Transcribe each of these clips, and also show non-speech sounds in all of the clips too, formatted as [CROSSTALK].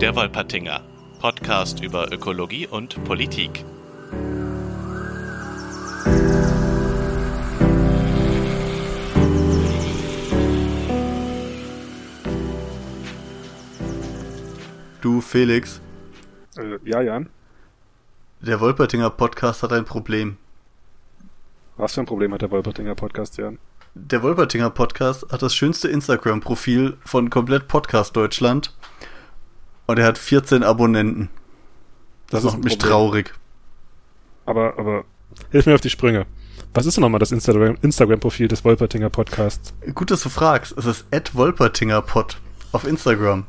Der Wolpertinger, Podcast über Ökologie und Politik. Du, Felix, Äh, ja, Jan. der Wolpertinger Podcast hat ein Problem. Was für ein Problem hat der Wolpertinger Podcast, Jan? Der Wolpertinger Podcast hat das schönste Instagram-Profil von komplett Podcast Deutschland. Und er hat 14 Abonnenten. Das, Das macht mich Problem. traurig. Aber, aber, hilf mir auf die Sprünge. Was ist denn nochmal das Instagram- Instagram-Profil des Wolpertinger Podcasts? Gut, dass du fragst. Es ist at Wolpertingerpod auf Instagram.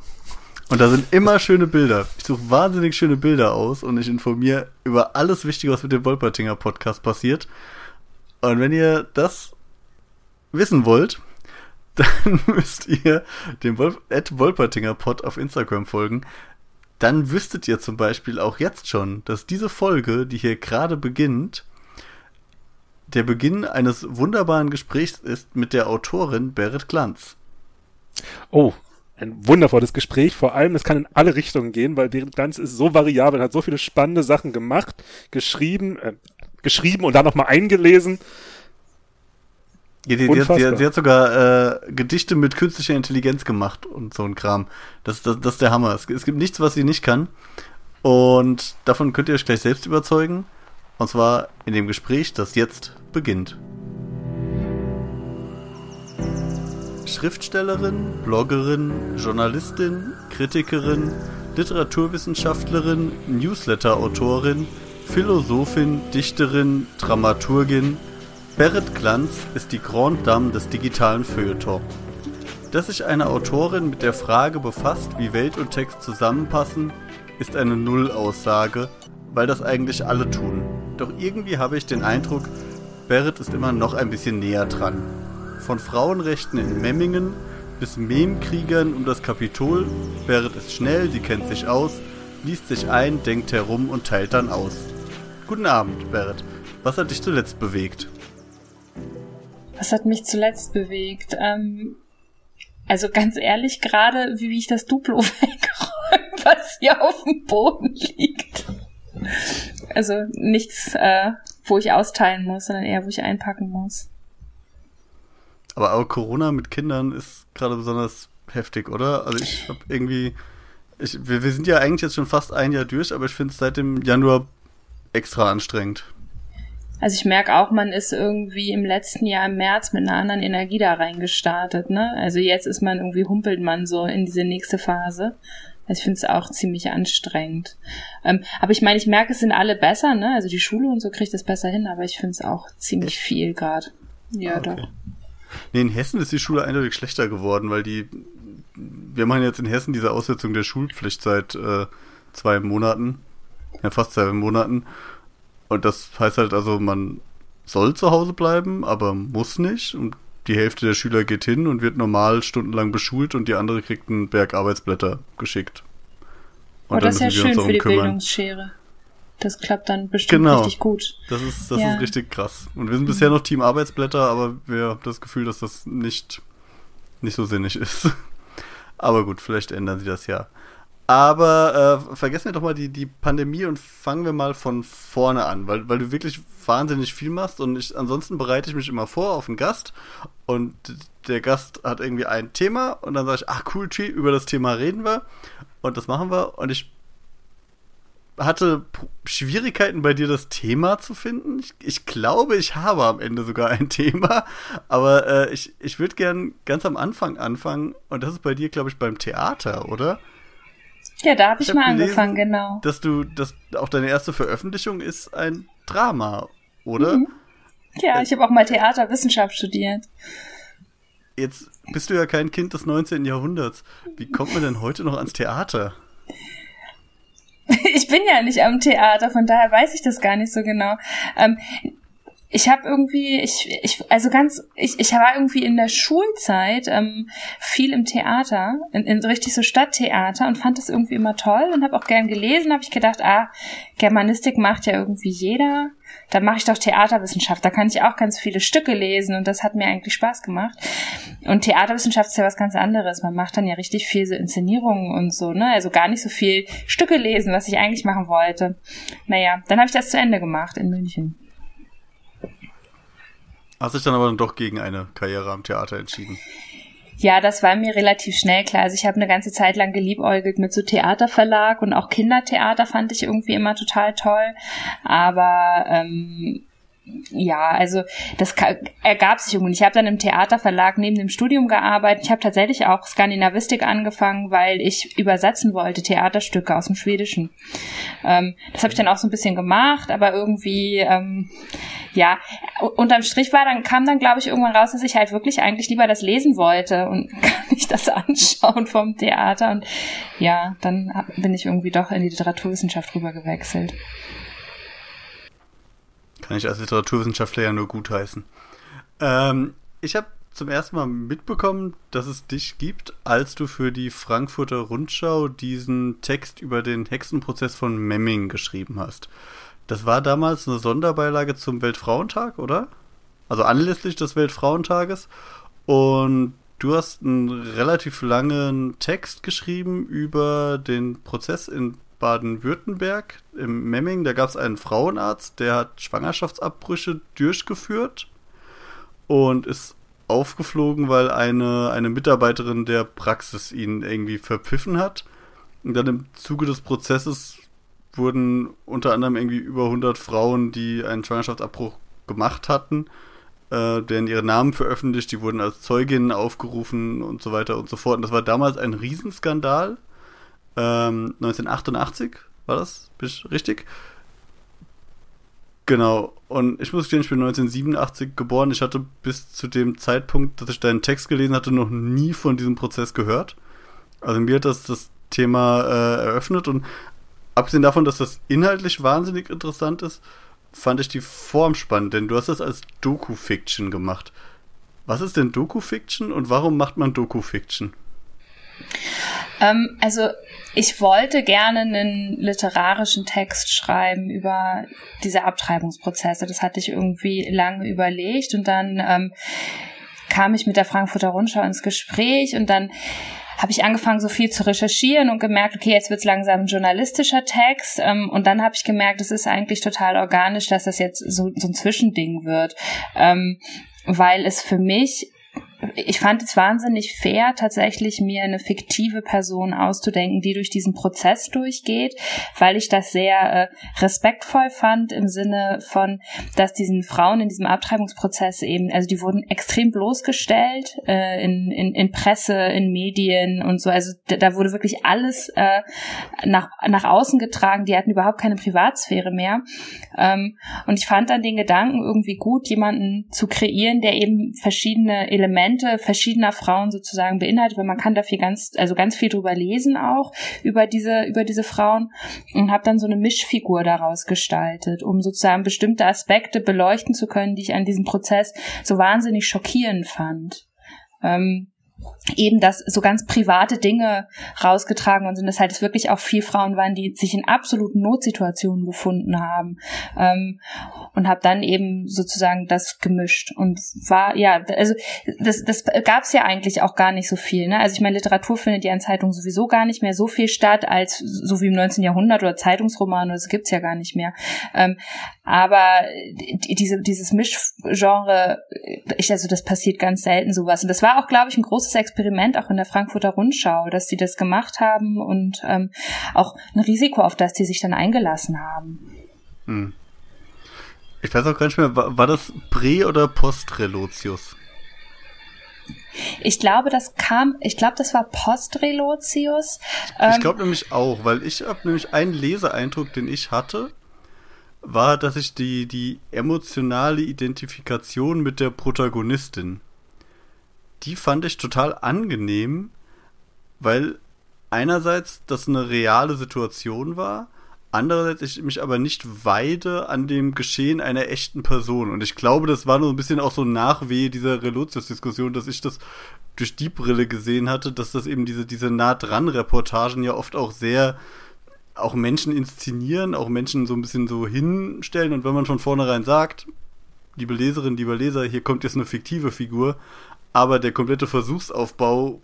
Und da sind immer schöne Bilder. Ich suche wahnsinnig schöne Bilder aus und ich informiere über alles Wichtige, was mit dem Wolpertinger Podcast passiert. Und wenn ihr das wissen wollt, dann [LAUGHS] müsst ihr dem Wolf at Wolpertinger Pod auf Instagram folgen. Dann wüsstet ihr zum Beispiel auch jetzt schon, dass diese Folge, die hier gerade beginnt, der Beginn eines wunderbaren Gesprächs ist mit der Autorin Berit Glanz. Oh, ein wundervolles Gespräch. Vor allem, es kann in alle Richtungen gehen, weil Berit Glanz ist so variabel, hat so viele spannende Sachen gemacht, geschrieben, äh, geschrieben und dann nochmal eingelesen. Ja, die, die, hat, sie, Unfassbar. hat- sogar äh, Gedichte mit künstlicher Intelligenz gemacht und so ein Kram. Das, das, das ist der Hammer. Es, es gibt nichts, was sie nicht kann. Und davon könnt ihr euch gleich selbst überzeugen. Und zwar in dem Gespräch, das jetzt beginnt. Schriftstellerin, Bloggerin, Journalistin, Kritikerin, Literaturwissenschaftlerin, Newsletter-Autorin, Philosophin, Dichterin, Dramaturgin, Berit Glanz ist die Grande Dame des digitalen Feuilleton. Dass sich eine Autorin mit der Frage befasst, wie Welt und Text zusammenpassen, ist eine Nullaussage, weil das eigentlich alle tun. Doch irgendwie habe ich den Eindruck, Berit ist immer noch ein bisschen näher dran. Von Frauenrechten in Memmingen bis Memkriegern um das Kapitol, Berit ist schnell, sie kennt sich aus, liest sich ein, denkt herum und teilt dann aus. Guten Abend, Berit. Was hat dich zuletzt bewegt? Was hat mich zuletzt bewegt? Ähm, also ganz ehrlich, gerade wie ich das Duplo [LAUGHS] wegräume, was hier auf dem Boden liegt. Also nichts, äh, wo ich austeilen muss, sondern eher, wo ich einpacken muss. Aber, aber Corona mit Kindern ist gerade besonders heftig, oder? Also ich habe irgendwie, ich, wir, wir sind ja eigentlich jetzt schon fast ein Jahr durch, aber ich finde es seit dem Januar extra anstrengend. Also ich merke auch, man ist irgendwie im letzten Jahr im März mit einer anderen Energie da reingestartet, ne? Also jetzt ist man irgendwie, humpelt man so in diese nächste Phase. Also ich finde es auch ziemlich anstrengend. Ähm, aber ich meine, ich merke, es sind alle besser, ne? Also die Schule und so kriegt es besser hin, aber ich finde es auch ziemlich viel gerade. Ja, Ah, okay. doch. Nee, in Hessen ist die Schule eindeutig schlechter geworden, weil die, wir machen jetzt in Hessen diese Aussetzung der Schulpflicht seit äh, zwei Monaten, ja fast zwei Monaten. Und das heißt halt also, man soll zu Hause bleiben, aber muss nicht. Und die Hälfte der Schüler geht hin und wird normal stundenlang beschult und die andere kriegt einen Berg Arbeitsblätter geschickt. Und oh, das ist ja schön für die kümmern. Bildungsschere. Das klappt dann bestimmt Genau. richtig gut. Das ist, das Ja. ist richtig krass. Und wir sind bisher noch Team Arbeitsblätter, aber wir haben das Gefühl, dass das nicht, nicht so sinnig ist. [LAUGHS] Aber gut, vielleicht ändern sie das ja. Aber äh, vergessen wir doch mal die, die Pandemie und fangen wir mal von vorne an, weil, weil du wirklich wahnsinnig viel machst und ich, ansonsten bereite ich mich immer vor auf einen Gast und der Gast hat irgendwie ein Thema und dann sage ich, ach cool, Chi, über das Thema reden wir und das machen wir und ich hatte Schwierigkeiten bei dir, das Thema zu finden. Ich, ich glaube, ich habe am Ende sogar ein [LAUGHS] Thema, aber äh, ich, ich würde gern ganz am Anfang anfangen und das ist bei dir, glaube ich, beim Theater, oder? Ja, da habe ich, hab mal gelesen, angefangen, genau. Dass du, dass auch deine erste Veröffentlichung ist ein Drama, oder? Mhm. Ja, ich habe auch mal Theaterwissenschaft studiert. Jetzt bist du ja kein Kind des 19. Jahrhunderts. Wie kommt man denn heute noch ans Theater? [LAUGHS] Ich bin ja nicht am Theater, von daher weiß ich das gar nicht so genau. Ähm, ich habe irgendwie, ich, ich, also ganz, ich, ich war irgendwie in der Schulzeit ähm, viel im Theater, in, in richtig so Stadttheater und fand das irgendwie immer toll und habe auch gern gelesen. Habe ich gedacht, ah, Germanistik macht ja irgendwie jeder. dann mache ich doch Theaterwissenschaft. Da kann ich auch ganz viele Stücke lesen und das hat mir eigentlich Spaß gemacht. Und Theaterwissenschaft ist ja was ganz anderes. Man macht dann ja richtig viel so Inszenierungen und so, ne? Also gar nicht so viel Stücke lesen, was ich eigentlich machen wollte. Naja, dann habe ich das zu Ende gemacht in München. Hast dich dann aber doch gegen eine Karriere am Theater entschieden? Ja, das war mir relativ schnell klar. Also ich habe eine ganze Zeit lang geliebäugelt mit so Theaterverlag und auch Kindertheater fand ich irgendwie immer total toll. Aber ähm, ja, also das ergab sich irgendwie. Ich habe dann im Theaterverlag neben dem Studium gearbeitet. Ich habe tatsächlich auch Skandinavistik angefangen, weil ich übersetzen wollte Theaterstücke aus dem Schwedischen. Ähm, das habe ich dann auch so ein bisschen gemacht, aber irgendwie ähm, ja, unterm Strich war dann kam dann glaube ich irgendwann raus, dass ich halt wirklich eigentlich lieber das lesen wollte und [LAUGHS] gar nicht das anschauen vom Theater und ja, dann bin ich irgendwie doch in die Literaturwissenschaft rüber gewechselt. Kann ich als Literaturwissenschaftler ja nur gutheißen. Ähm, ich habe zum ersten Mal mitbekommen, dass es dich gibt, als du für die Frankfurter Rundschau diesen Text über den Hexenprozess von Memming geschrieben hast. Das war damals eine Sonderbeilage zum Weltfrauentag, oder? Also anlässlich des Weltfrauentages. Und du hast einen relativ langen Text geschrieben über den Prozess in Baden-Württemberg, im Memming, da gab es einen Frauenarzt, der hat Schwangerschaftsabbrüche durchgeführt und ist aufgeflogen, weil eine, eine Mitarbeiterin der Praxis ihn irgendwie verpfiffen hat. Und dann im Zuge des Prozesses wurden unter anderem irgendwie über 100 Frauen, die einen Schwangerschaftsabbruch gemacht hatten, äh, deren ihre Namen veröffentlicht, die wurden als Zeuginnen aufgerufen und so weiter und so fort. Und das war damals ein Riesenskandal. Ähm, 1988 war das? Bin ich richtig? Genau. Und ich muss gestehen, ich bin 1987 geboren. Ich hatte bis zu dem Zeitpunkt, dass ich deinen Text gelesen hatte, noch nie von diesem Prozess gehört. Also mir hat das das Thema äh, eröffnet und abgesehen davon, dass das inhaltlich wahnsinnig interessant ist, fand ich die Form spannend, denn du hast das als Doku-Fiction gemacht. Was ist denn Doku-Fiction und warum macht man Doku-Fiction? Ähm, also ich wollte gerne einen literarischen Text schreiben über diese Abtreibungsprozesse. Das hatte ich irgendwie lange überlegt und dann ähm, kam ich mit der Frankfurter Rundschau ins Gespräch und dann habe ich angefangen, so viel zu recherchieren und gemerkt, okay, jetzt wird's langsam ein journalistischer Text. Ähm, und dann habe ich gemerkt, es ist eigentlich total organisch, dass das jetzt so, so ein Zwischending wird. Ähm, weil es für mich ich fand es wahnsinnig fair, tatsächlich mir eine fiktive Person auszudenken, die durch diesen Prozess durchgeht, weil ich das sehr äh, respektvoll fand im Sinne von, dass diesen Frauen in diesem Abtreibungsprozess eben, also die wurden extrem bloßgestellt äh, in, in, in Presse, in Medien und so. Also da, wurde wirklich alles äh, nach, nach außen getragen. Die hatten überhaupt keine Privatsphäre mehr. Ähm, und ich fand dann den Gedanken irgendwie gut, jemanden zu kreieren, der eben verschiedene Elemente Elemente verschiedener Frauen sozusagen beinhaltet, weil man kann da viel ganz, also ganz viel drüber lesen auch über diese, über diese Frauen und habe dann so eine Mischfigur daraus gestaltet, um sozusagen bestimmte Aspekte beleuchten zu können, die ich an diesem Prozess so wahnsinnig schockierend fand. Ähm, eben, dass so ganz private Dinge rausgetragen worden sind, dass halt wirklich auch viel Frauen waren, die sich in absoluten Notsituationen befunden haben ähm, und habe dann eben sozusagen das gemischt. Und war ja also das das gab es ja eigentlich auch gar nicht so viel ne? Also ich meine Literatur findet ja in Zeitungen sowieso gar nicht mehr so viel statt als so wie im 19. Jahrhundert oder Zeitungsromane das gibt's ja gar nicht mehr. Ähm, aber diese dieses Mischgenre ich also das passiert ganz selten sowas. Und das war auch glaube ich ein großes Experiment Experiment auch in der Frankfurter Rundschau, dass sie das gemacht haben und ähm, auch ein Risiko, auf das sie sich dann eingelassen haben. Hm. Ich weiß auch gar nicht mehr, war, war das Prä- oder Post-Relotius? Ich glaube, das kam, ich glaube, das war Post-Relotius. Ähm, ich glaube nämlich auch, weil ich habe nämlich einen Leseeindruck, den ich hatte, war, dass ich die, die emotionale Identifikation mit der Protagonistin die fand ich total angenehm, weil einerseits das eine reale Situation war, andererseits ich mich aber nicht weide an dem Geschehen einer echten Person. Und ich glaube, das war nur ein bisschen auch so Nachwehe dieser Relotius-Diskussion, dass ich das durch die Brille gesehen hatte, dass das eben diese, diese nah dran Reportagen ja oft auch sehr auch Menschen inszenieren, auch Menschen so ein bisschen so hinstellen und wenn man von vornherein sagt, liebe Leserin, lieber Leser, hier kommt jetzt eine fiktive Figur, aber der komplette Versuchsaufbau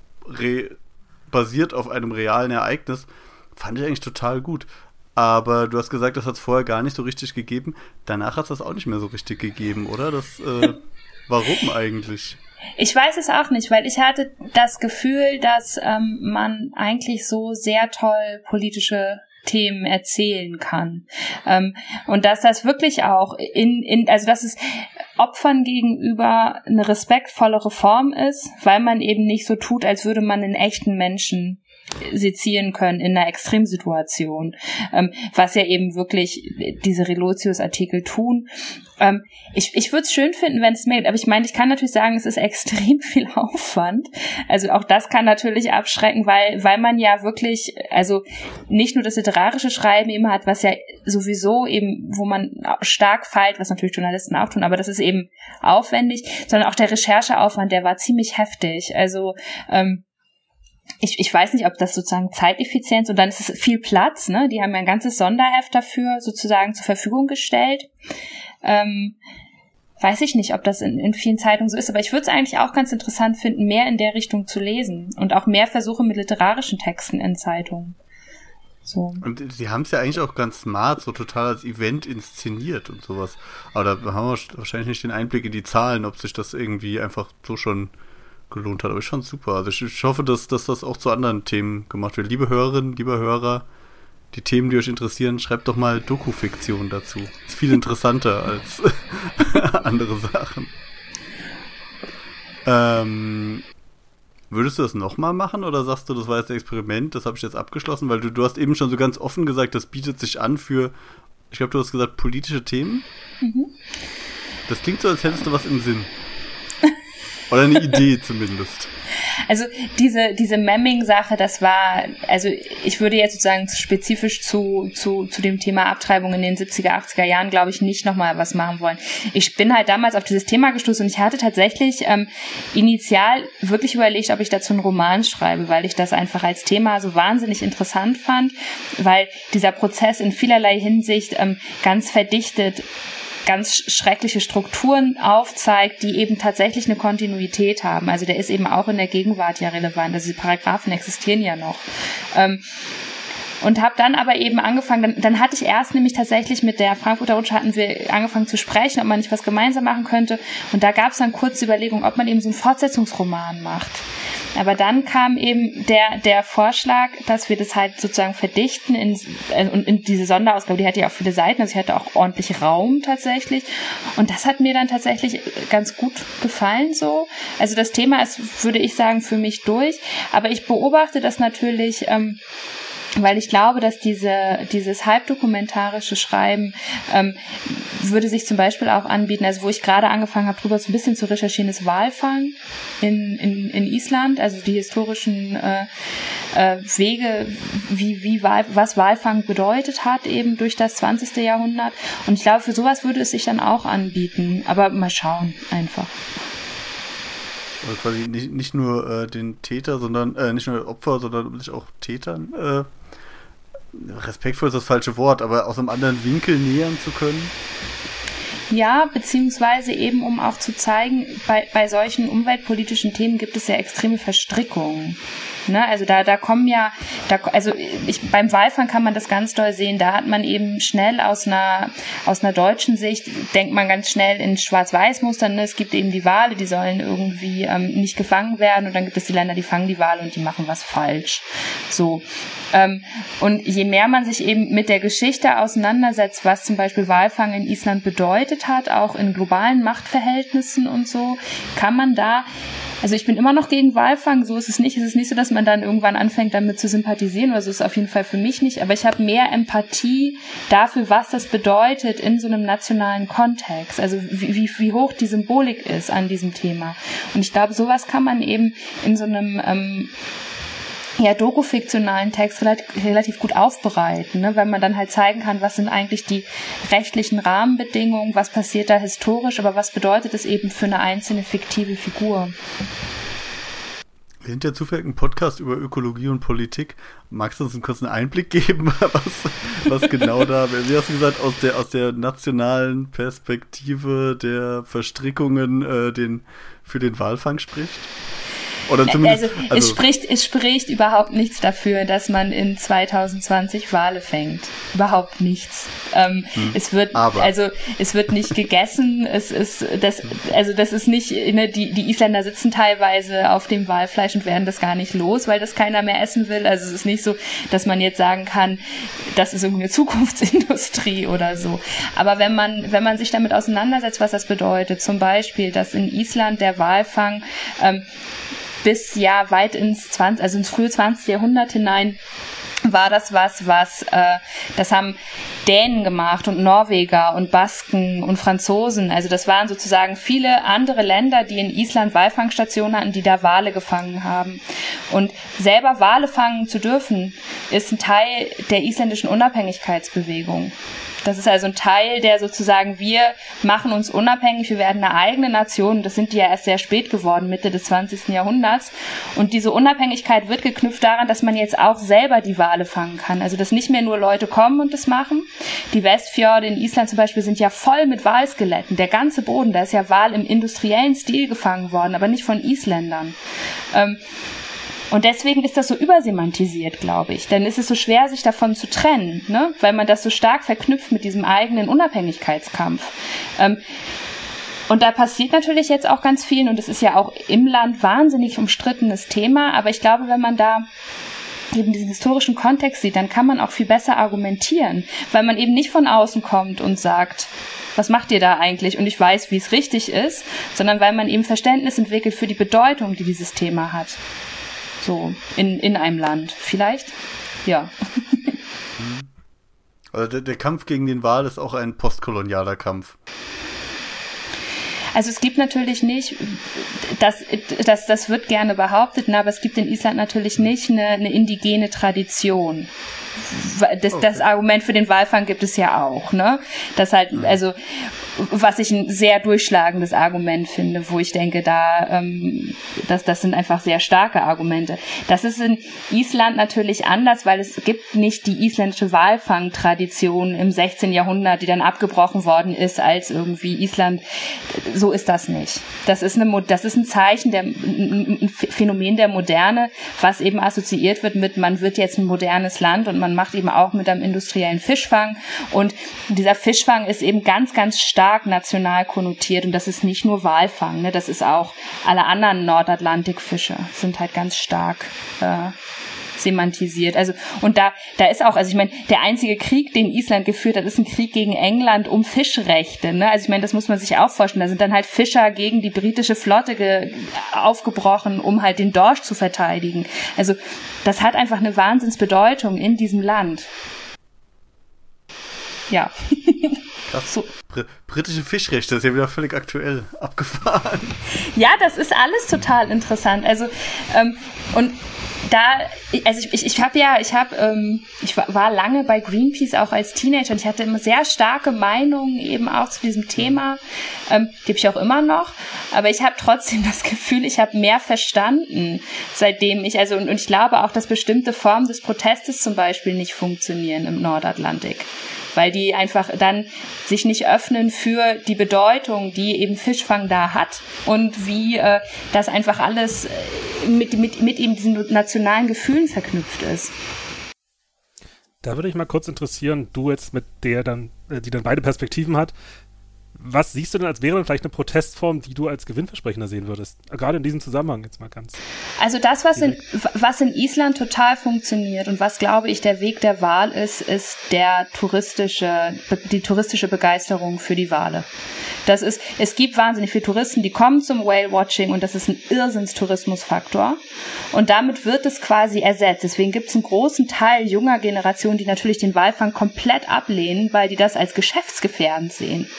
basiert auf einem realen Ereignis, fand ich eigentlich total gut. Aber du hast gesagt, das hat es vorher gar nicht so richtig gegeben. Danach hat es das auch nicht mehr so richtig gegeben, oder? Das, äh, [LAUGHS] warum eigentlich? Ich weiß es auch nicht, weil ich hatte das Gefühl, dass ähm, man eigentlich so sehr toll politische Themen erzählen kann. Ähm, und dass das wirklich auch in, in, also dass es Opfern gegenüber eine respektvollere Form ist, weil man eben nicht so tut, als würde man einen echten Menschen sezieren können in einer Extremsituation, ähm, was ja eben wirklich diese Relotius-Artikel tun. Ähm, ich ich würde es schön finden, wenn es mailt, aber ich meine, ich kann natürlich sagen, es ist [LAUGHS] extrem viel Aufwand. Also auch das kann natürlich abschrecken, weil, weil man ja wirklich, also nicht nur das literarische Schreiben eben hat, was ja sowieso eben, wo man stark feilt, was natürlich Journalisten auch tun, aber das ist eben aufwendig, sondern auch der Rechercheaufwand, der war ziemlich heftig. Also ähm, ich, ich weiß nicht, ob das sozusagen Zeiteffizienz und dann ist es viel Platz, ne? Die haben ja ein ganzes Sonderheft dafür sozusagen zur Verfügung gestellt. Ähm, weiß ich nicht, ob das in, in vielen Zeitungen so ist, aber ich würde es eigentlich auch ganz interessant finden, mehr in der Richtung zu lesen und auch mehr Versuche mit literarischen Texten in Zeitungen. So. Und sie haben es ja eigentlich auch ganz smart, so total als Event inszeniert und sowas. Aber da haben wir wahrscheinlich nicht den Einblick in die Zahlen, ob sich das irgendwie einfach so schon gelohnt hat. Aber ich fand super. Also ich, ich hoffe, dass, dass das auch zu anderen Themen gemacht wird. Liebe Hörerinnen, liebe Hörer, die Themen, die euch interessieren, schreibt doch mal Dokufiktion dazu. Ist viel interessanter [LAUGHS] als [LAUGHS] andere Sachen. Ähm, würdest du das nochmal machen oder sagst du, das war jetzt ein Experiment, das habe ich jetzt abgeschlossen? Weil du, du hast eben schon so ganz offen gesagt, das bietet sich an für, ich glaube, du hast gesagt, politische Themen. Mhm. Das klingt so, als hättest du was im Sinn. Oder eine Idee zumindest. [LAUGHS] Also diese, diese Memming-Sache, das war, also ich würde jetzt sozusagen spezifisch zu, zu, zu dem Thema Abtreibung in den 70er, 80er Jahren, glaube ich, nicht nochmal was machen wollen. Ich bin halt damals auf dieses Thema gestoßen und ich hatte tatsächlich ähm, initial wirklich überlegt, ob ich dazu einen Roman schreibe, weil ich das einfach als Thema so wahnsinnig interessant fand, weil dieser Prozess in vielerlei Hinsicht ähm, ganz verdichtet ganz schreckliche Strukturen aufzeigt, die eben tatsächlich eine Kontinuität haben. Also der ist eben auch in der Gegenwart ja relevant. Also die Paragraphen existieren ja noch. Ähm, und habe dann aber eben angefangen, dann, dann hatte ich erst nämlich tatsächlich mit der Frankfurter Rutsche hatten wir angefangen zu sprechen, ob man nicht was gemeinsam machen könnte. Und da gab es dann kurze Überlegung, ob man eben so einen Fortsetzungsroman macht. Aber dann kam eben der, der Vorschlag, dass wir das halt sozusagen verdichten in, äh, und in diese Sonderausgabe, die hatte ja auch viele Seiten, also sie hatte auch ordentlich Raum tatsächlich. Und das hat mir dann tatsächlich ganz gut gefallen so. Also das Thema ist, würde ich sagen, für mich durch. Aber ich beobachte das natürlich. Ähm, weil ich glaube, dass diese, dieses halbdokumentarische Schreiben ähm, würde sich zum Beispiel auch anbieten, also wo ich gerade angefangen habe, drüber so ein bisschen zu recherchieren, ist Walfang in, in, in Island, also die historischen äh, äh, Wege, wie, wie Wal, was Walfang bedeutet hat, eben durch das 20. Jahrhundert. Und ich glaube, für sowas würde es sich dann auch anbieten. Aber mal schauen einfach. Also quasi nicht, nicht nur äh, den Täter, sondern äh, nicht nur Opfer, sondern sich auch Tätern äh, respektvoll ist das falsche Wort, aber aus einem anderen Winkel nähern zu können? Ja, beziehungsweise eben, um auch zu zeigen, bei, bei solchen umweltpolitischen Themen gibt es ja extreme Verstrickungen. Ne? Also da, da kommen ja, da, also ich, beim Walfang kann man das ganz doll sehen. Da hat man eben schnell aus einer, aus einer deutschen Sicht, denkt man ganz schnell in Schwarz-Weiß-Mustern. Ne? Es gibt eben die Wale, die sollen irgendwie ähm, nicht gefangen werden. Und dann gibt es die Länder, die fangen die Wale und die machen was falsch. So. Ähm, und je mehr man sich eben mit der Geschichte auseinandersetzt, was zum Beispiel Walfang in Island bedeutet hat, auch in globalen Machtverhältnissen und so, kann man da also ich bin immer noch gegen Walfang, so ist es nicht. Es ist nicht so, dass man dann irgendwann anfängt, damit zu sympathisieren, oder so ist es auf jeden Fall für mich nicht. Aber ich habe mehr Empathie dafür, was das bedeutet in so einem nationalen Kontext. Also wie, wie, wie hoch die Symbolik ist an diesem Thema. Und ich glaube, sowas kann man eben in so einem ähm, ja, dokufiktionalen Text relativ, gut aufbereiten, ne? weil man dann halt zeigen kann, was sind eigentlich die rechtlichen Rahmenbedingungen, was passiert da historisch, aber was bedeutet es eben für eine einzelne fiktive Figur. Wir sind ja zufällig ein Podcast über Ökologie und Politik. Magst du uns einen kurzen Einblick geben, [LAUGHS] was, was genau da, wie hast du gesagt, aus der, aus der nationalen Perspektive der Verstrickungen äh, den, für den Walfang spricht? Oder zumindest, also, also, es spricht, es spricht überhaupt nichts dafür, dass man in 2020 Wale fängt. Überhaupt nichts. Ähm, hm, es wird, aber. also, es wird nicht gegessen. Es ist, das, also, das ist nicht, ne, die, die Isländer sitzen teilweise auf dem Walfleisch und werden das gar nicht los, weil das keiner mehr essen will. Also, es ist nicht so, dass man jetzt sagen kann, das ist irgendwie eine Zukunftsindustrie [LAUGHS] oder so. Aber wenn man, wenn man sich damit auseinandersetzt, was das bedeutet, zum Beispiel, dass in Island der Walfang, ähm, bis ja weit ins 20, also ins frühe 20. Jahrhundert hinein war das was, was äh, das haben Dänen gemacht und Norweger und Basken und Franzosen. Also das waren sozusagen viele andere Länder, die in Island Walfangstationen hatten, die da Wale gefangen haben. Und selber Wale fangen zu dürfen, ist ein Teil der isländischen Unabhängigkeitsbewegung. Das ist also ein Teil, der sozusagen, wir machen uns unabhängig, wir werden eine eigene Nation. Das sind die ja erst sehr spät geworden, Mitte des 20. Jahrhunderts. Und diese Unabhängigkeit wird geknüpft daran, dass man jetzt auch selber die Wale fangen kann. Also, dass nicht mehr nur Leute kommen und das machen. Die Westfjorde in Island zum Beispiel sind ja voll mit Walskeletten. Der ganze Boden, da ist ja Wal im industriellen Stil gefangen worden, aber nicht von Isländern. Ähm, und deswegen ist das so übersemantisiert, glaube ich. Dann ist es so schwer, sich davon zu trennen, ne? weil man das so stark verknüpft mit diesem eigenen Unabhängigkeitskampf. Ähm, und da passiert natürlich jetzt auch ganz viel und es ist ja auch im Land wahnsinnig umstrittenes Thema, aber ich glaube, wenn man da eben diesen historischen Kontext sieht, dann kann man auch viel besser argumentieren, weil man eben nicht von außen kommt und sagt, was macht ihr da eigentlich? Und ich weiß, wie es richtig ist, sondern weil man eben Verständnis entwickelt für die Bedeutung, die dieses Thema hat. So, in, in einem Land. Vielleicht? Ja. [LAUGHS] Also der, der Kampf gegen den Wal ist auch ein postkolonialer Kampf. Also es gibt natürlich nicht, das, das, das wird gerne behauptet, aber es gibt in Island natürlich nicht eine, eine indigene Tradition das, okay. das Argument für den Walfang gibt es ja auch, ne? Das halt, mhm. also was ich ein sehr durchschlagendes Argument finde, wo ich denke, da ähm, das, das sind einfach sehr starke Argumente. Das ist in Island natürlich anders, weil es gibt nicht die isländische Walfangtradition im 16. Jahrhundert, die dann abgebrochen worden ist, als irgendwie Island. So ist das nicht. Das ist eine, das ist ein Zeichen der ein Phänomen der Moderne, was eben assoziiert wird mit, man wird jetzt ein modernes Land und man macht eben auch mit einem industriellen Fischfang. Und dieser Fischfang ist eben ganz, ganz stark national konnotiert. Und das ist nicht nur Walfang, ne? das ist auch alle anderen Nordatlantikfische sind halt ganz stark äh, semantisiert. Also und da da ist auch, also ich meine, der einzige Krieg, den Island geführt hat, ist ein Krieg gegen England um Fischrechte. Ne? Also ich meine, das muss man sich auch vorstellen. Da sind dann halt Fischer gegen die britische Flotte aufgebrochen, um halt den Dorsch zu verteidigen. Also das hat einfach eine Wahnsinnsbedeutung in diesem Land. Ja. [LAUGHS] Krass. So. Br britische Fischrechte, das ist ja wieder völlig aktuell abgefahren. Ja, das ist alles total interessant. Also, ähm, und da, also ich, ich, ich habe ja, ich habe, ähm, ich war, war lange bei Greenpeace auch als Teenager und ich hatte immer sehr starke Meinungen eben auch zu diesem Thema. Ähm, die habe ich auch immer noch, aber ich habe trotzdem [LAUGHS] das Gefühl, ich habe mehr verstanden, seitdem ich, also und, und ich glaube auch, dass bestimmte Formen des Protestes zum Beispiel nicht funktionieren im Nordatlantik weil die einfach dann sich nicht öffnen für die Bedeutung, die eben Fischfang da hat und wie äh, das einfach alles äh, mit, mit, mit eben diesen nationalen Gefühlen verknüpft ist. Da würde ich mal kurz interessieren, du jetzt mit der dann, äh, die dann beide Perspektiven hat, was siehst du denn als wäre vielleicht eine Protestform, die du als gewinnversprechender sehen würdest? Gerade in diesem Zusammenhang jetzt mal ganz. Also das, was in, was in Island total funktioniert und was glaube ich der Weg der Wahl ist, ist der touristische, die touristische Begeisterung für die Wale. Das ist, es gibt wahnsinnig viele Touristen, die kommen zum Whale-Watching und das ist ein Irrsinns-Tourismusfaktor. Und damit wird es quasi ersetzt. Deswegen gibt es einen großen Teil junger Generationen, die natürlich den Walfang komplett ablehnen, weil die das als geschäftsgefährdend sehen.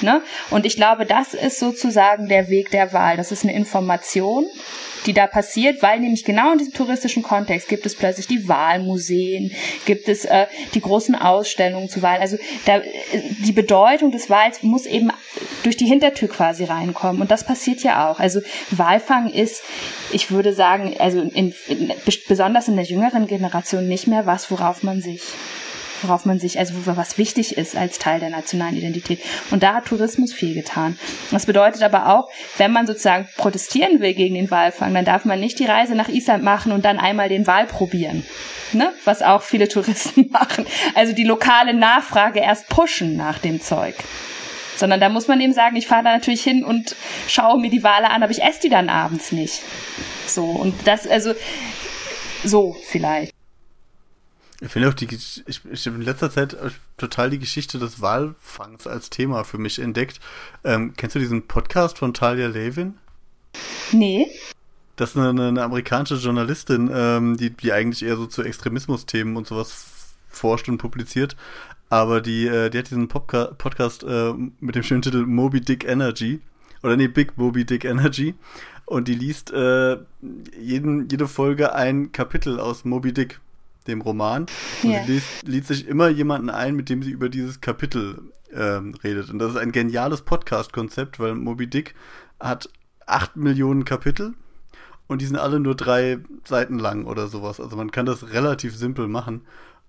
Ne? Und ich glaube, das ist sozusagen der Weg der Wahl. Das ist eine Information, die da passiert, weil nämlich genau in diesem touristischen Kontext gibt es plötzlich die Wahlmuseen, gibt es äh, die großen Ausstellungen zu Wahlen. Also da, die Bedeutung des Wahls muss eben durch die Hintertür quasi reinkommen. Und das passiert ja auch. Also Walfang ist, ich würde sagen, also in, in, besonders in der jüngeren Generation nicht mehr was, worauf man sich worauf man sich, also was wichtig ist als Teil der nationalen Identität. Und da hat Tourismus viel getan. Das bedeutet aber auch, wenn man sozusagen protestieren will gegen den Walfang, dann darf man nicht die Reise nach Island machen und dann einmal den Wal probieren. Ne? Was auch viele [LAUGHS] Touristen machen. Also die lokale Nachfrage erst pushen nach dem Zeug sondern da muss man eben sagen, ich fahre da natürlich hin und schaue mir die Wale an, aber ich esse die dann abends nicht. So und das also so vielleicht. Ich finde auch die, ich, ich habe in letzter Zeit total die Geschichte des Walfangs als Thema für mich entdeckt. Ähm, kennst du diesen Podcast von Talia Levin? Nee. Das ist eine, eine amerikanische Journalistin, ähm, die, die eigentlich eher so zu Extremismus-Themen und sowas forscht und publiziert. Aber die, äh, die hat diesen Popca Podcast äh, mit dem schönen Titel Moby Dick Energy. Oder nee, Big Moby Dick Energy. Und die liest äh, jeden, jede Folge ein Kapitel aus Moby Dick dem Roman. Und yeah. sie liest, liest sich immer jemanden ein, mit dem sie über dieses Kapitel ähm, redet. Und das ist ein geniales Podcast-Konzept, weil Moby Dick hat acht Millionen Kapitel und die sind alle nur drei Seiten lang oder sowas. Also man kann das relativ simpel machen.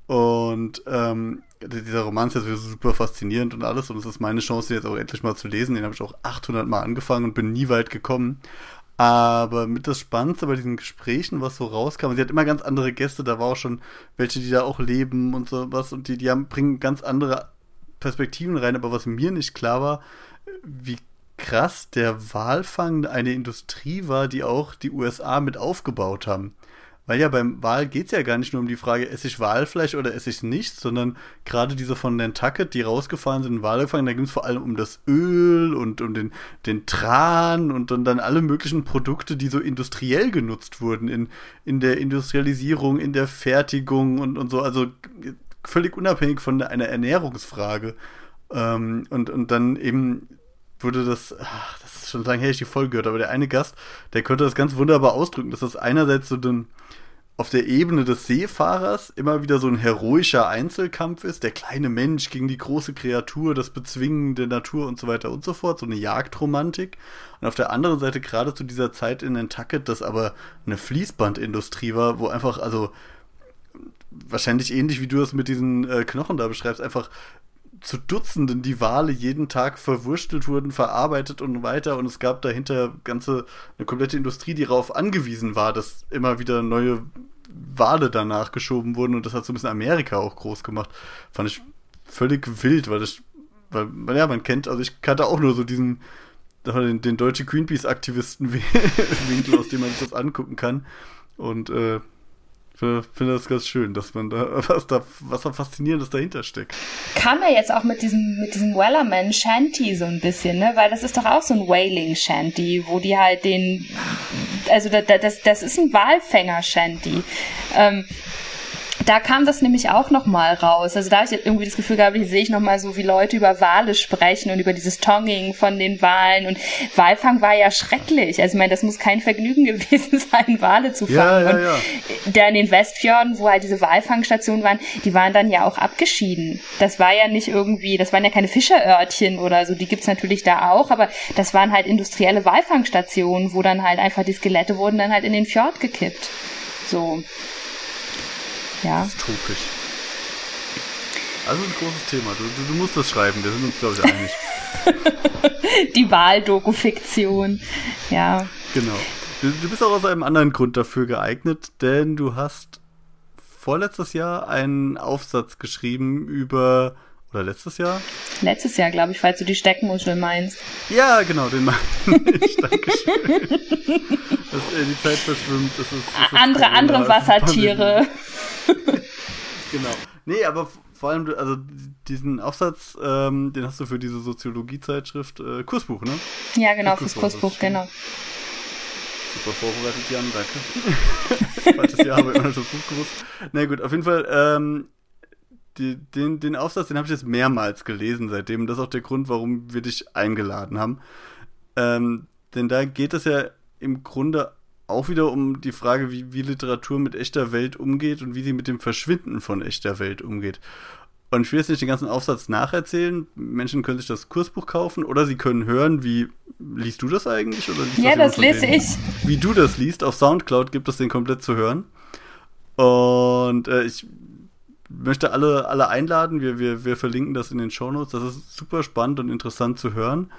Und ähm, dieser Roman ist jetzt super faszinierend und alles. Und es ist meine Chance, den jetzt auch endlich mal zu lesen. Den habe ich auch 800 Mal angefangen und bin nie weit gekommen. Aber mit das Spannendste bei diesen Gesprächen, was so rauskam, sie hat immer ganz andere Gäste, da war auch schon welche, die da auch leben und sowas und die, die haben, bringen ganz andere Perspektiven rein. Aber was mir nicht klar war, wie krass der Walfang eine Industrie war, die auch die USA mit aufgebaut haben. Weil ja beim Wal geht es ja gar nicht nur um die Frage, esse ich Walfleisch oder esse ich nicht, sondern gerade diese von Nantucket, die rausgefahren sind, Wal gefangen, da ging es vor allem um das Öl und um den, den Tran und dann, dann alle möglichen Produkte, die so industriell genutzt wurden, in, in der Industrialisierung, in der Fertigung und, und so, also völlig unabhängig von einer Ernährungsfrage. Ähm, und, und dann eben wurde das, ach, das ist schon lange her, ich die Folge gehört, aber der eine Gast, der konnte das ganz wunderbar ausdrücken, dass das einerseits so ein auf der Ebene des Seefahrers immer wieder so ein heroischer Einzelkampf ist, der kleine Mensch gegen die große Kreatur, das Bezwingen der Natur und so weiter und so fort, so eine Jagdromantik. Und auf der anderen Seite gerade zu dieser Zeit in Nantucket, das aber eine Fließbandindustrie war, wo einfach, also wahrscheinlich ähnlich wie du es mit diesen äh, Knochen da beschreibst, einfach zu Dutzenden die Wale jeden Tag verwurstelt wurden, verarbeitet und weiter. Und es gab dahinter ganze, eine komplette Industrie, die darauf angewiesen war, dass immer wieder neue Wale danach geschoben wurden. Und das hat so ein bisschen Amerika auch groß gemacht. Fand ich völlig wild, weil das, weil, ja, man kennt, also ich kannte auch nur so diesen, den, den deutschen Greenpeace-Aktivisten-Winkel, [LAUGHS] aus dem man sich das angucken kann. Und äh, finde das ganz schön, dass man da [LAUGHS] was da was da faszinierendes dahinter steckt. Kam ja jetzt auch mit diesem mit diesem Wellerman Shanty so ein bisschen, ne, weil das ist doch auch so ein Whaling Shanty, wo die halt den also das das ist ein Walfänger Shanty. Ähm, da kam das nämlich auch nochmal raus. Also da habe ich irgendwie das Gefühl gehabt, hier sehe ich nochmal so, wie Leute über Wale sprechen und über dieses Tonging von den Walen. Und Walfang war ja schrecklich. Also ich meine, das muss kein Vergnügen [LAUGHS] gewesen sein, Wale zu fangen. Ja, ja, ja. Und da in den Westfjorden, wo halt diese Walfangstationen waren, die waren dann ja auch abgeschieden. Das war ja nicht irgendwie, das waren ja keine Fischerörtchen oder so, die gibt's natürlich da auch, aber das waren halt industrielle Walfangstationen, wo dann halt einfach die Skelette wurden dann halt in den Fjord gekippt. So. Ja. Dystopisch. Also ein großes Thema. Du, du, du musst das schreiben, wir sind uns, glaube ich, einig. [LAUGHS] Die Wahldoku-Fiktion. Ja. Genau. Du, du bist auch aus einem anderen Grund dafür geeignet, denn du hast vorletztes Jahr einen Aufsatz geschrieben über oder letztes Jahr? Letztes Jahr, glaube ich, falls du die Steckmuschel meinst. Ja, genau, den meine ich. [LAUGHS] Dankeschön. Dass äh, die Zeit verschwimmt. Das ist, das ist andere, andere Wassertiere. [LAUGHS] genau. Nee, aber vor allem, also diesen Aufsatz, ähm, den hast du für diese Soziologie-Zeitschrift äh, Kursbuch, ne? Ja, genau, fürs Kursbuch, Kursbuch genau. Super vorbereitet, Jan, danke. [LAUGHS] Falsches Jahr, aber immer das Buch gewusst. Na gut, auf jeden Fall, ähm, die, den, den Aufsatz, den habe ich jetzt mehrmals gelesen seitdem. Das ist auch der Grund, warum wir dich eingeladen haben. Ähm, denn da geht es ja im Grunde auch wieder um die Frage, wie, wie Literatur mit echter Welt umgeht und wie sie mit dem Verschwinden von echter Welt umgeht. Und ich will jetzt nicht den ganzen Aufsatz nacherzählen. Menschen können sich das Kursbuch kaufen oder sie können hören, wie liest du das eigentlich? Oder ja, das, das lese ich. Wie du das liest. Auf Soundcloud gibt es den komplett zu hören. Und äh, ich möchte alle, alle einladen. Wir, wir, wir verlinken das in den Shownotes. Das ist super spannend und interessant zu hören.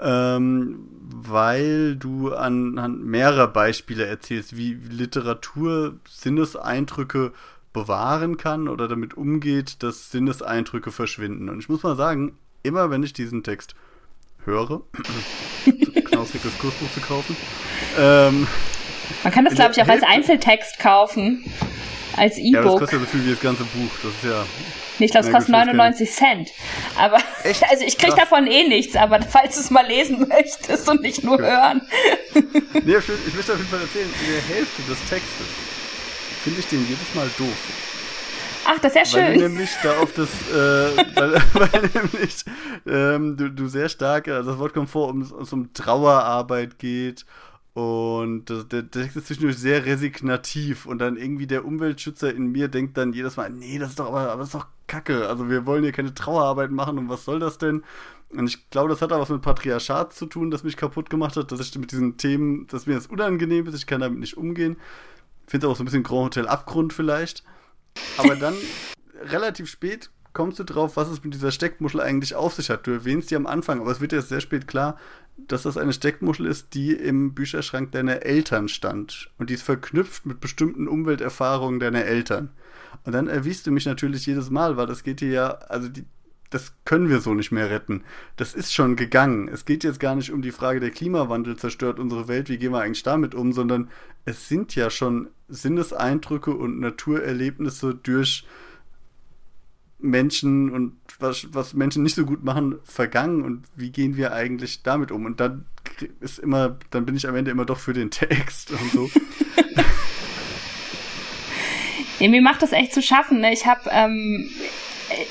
Ähm, weil du anhand mehrerer Beispiele erzählst, wie Literatur Sinneseindrücke bewahren kann oder damit umgeht, dass Sinneseindrücke verschwinden. Und ich muss mal sagen, immer wenn ich diesen Text höre, [LAUGHS] knausiges Kursbuch zu kaufen, ähm, man kann das, glaube ich, auch als Einzeltext kaufen. Als E-Book. Ja, das kostet ja so viel wie das ganze Buch. Das ist ja. Nee, ich glaube, es kostet 99 Cent. Aber Echt? also ich krieg Krass. davon eh nichts, aber falls du es mal lesen [LAUGHS] möchtest und nicht nur okay. hören. nee, ich, ich möchte auf jeden Fall erzählen, in der Hälfte des Textes finde ich den jedes Mal doof. Ach, das ist ja schön. Weil du nämlich da auf das, [LAUGHS] äh, weil, [LAUGHS] weil nämlich ähm, du, du sehr stark, also das Wort kommt vor, um, es um Trauerarbeit geht und der Text ist zwischendurch sehr resignativ und dann irgendwie der Umweltschützer in mir denkt dann jedes Mal, nee, das ist doch aber, aber das ist doch Kacke. Also wir wollen hier keine Trauerarbeit machen und was soll das denn? Und ich glaube, das hat auch was mit Patriarchat zu tun, das mich kaputt gemacht hat, dass ich mit diesen Themen, dass mir das unangenehm ist, ich kann damit nicht umgehen. Finde auch so ein bisschen Grand Hotel Abgrund vielleicht. Aber dann [LAUGHS] relativ spät kommst du drauf, was es mit dieser Steckmuschel eigentlich auf sich hat. Du erwähnst die am Anfang, aber es wird jetzt sehr spät klar, dass das eine Steckmuschel ist, die im Bücherschrank deiner Eltern stand. Und die ist verknüpft mit bestimmten Umwelterfahrungen deiner Eltern. Und dann erwiest du mich natürlich jedes Mal, weil das geht dir ja, also die, das können wir so nicht mehr retten. Das ist schon gegangen. Es geht jetzt gar nicht um die Frage, der Klimawandel zerstört unsere Welt, wie gehen wir eigentlich damit um, sondern es sind ja schon Sinneseindrücke und Naturerlebnisse durch Menschen und was, was Menschen nicht so gut machen, vergangen und wie gehen wir eigentlich damit um? Und dann ist immer, dann bin ich am Ende immer doch für den Text und so. [LAUGHS] ja, mir macht das echt zu schaffen. Ne? Ich habe ähm,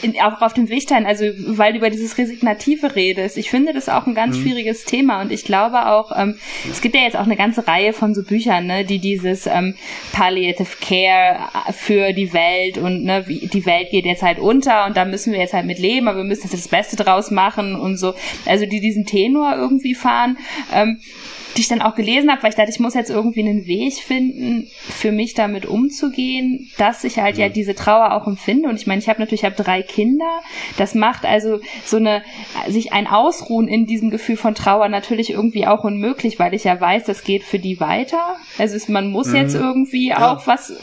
in, auch auf dem Weg dahin, also weil du über dieses Resignative redest. Ich finde das auch ein ganz mhm. schwieriges Thema und ich glaube auch, ähm, es gibt ja jetzt auch eine ganze Reihe von so Büchern, ne, die dieses ähm, Palliative Care für die Welt und ne, wie, die Welt geht jetzt halt unter und da müssen wir jetzt halt mit leben, aber wir müssen jetzt das Beste draus machen und so. Also die diesen Tenor irgendwie fahren. Ähm, die ich dann auch gelesen habe, weil ich dachte, ich muss jetzt irgendwie einen Weg finden, für mich damit umzugehen, dass ich halt ja, diese Trauer auch empfinde. Und ich meine, ich habe natürlich hab drei Kinder. Das macht also so eine, sich ein Ausruhen in diesem Gefühl von Trauer natürlich irgendwie auch unmöglich, weil ich ja weiß, das geht für die weiter. Also es, man muss mhm. jetzt irgendwie ja. auch was,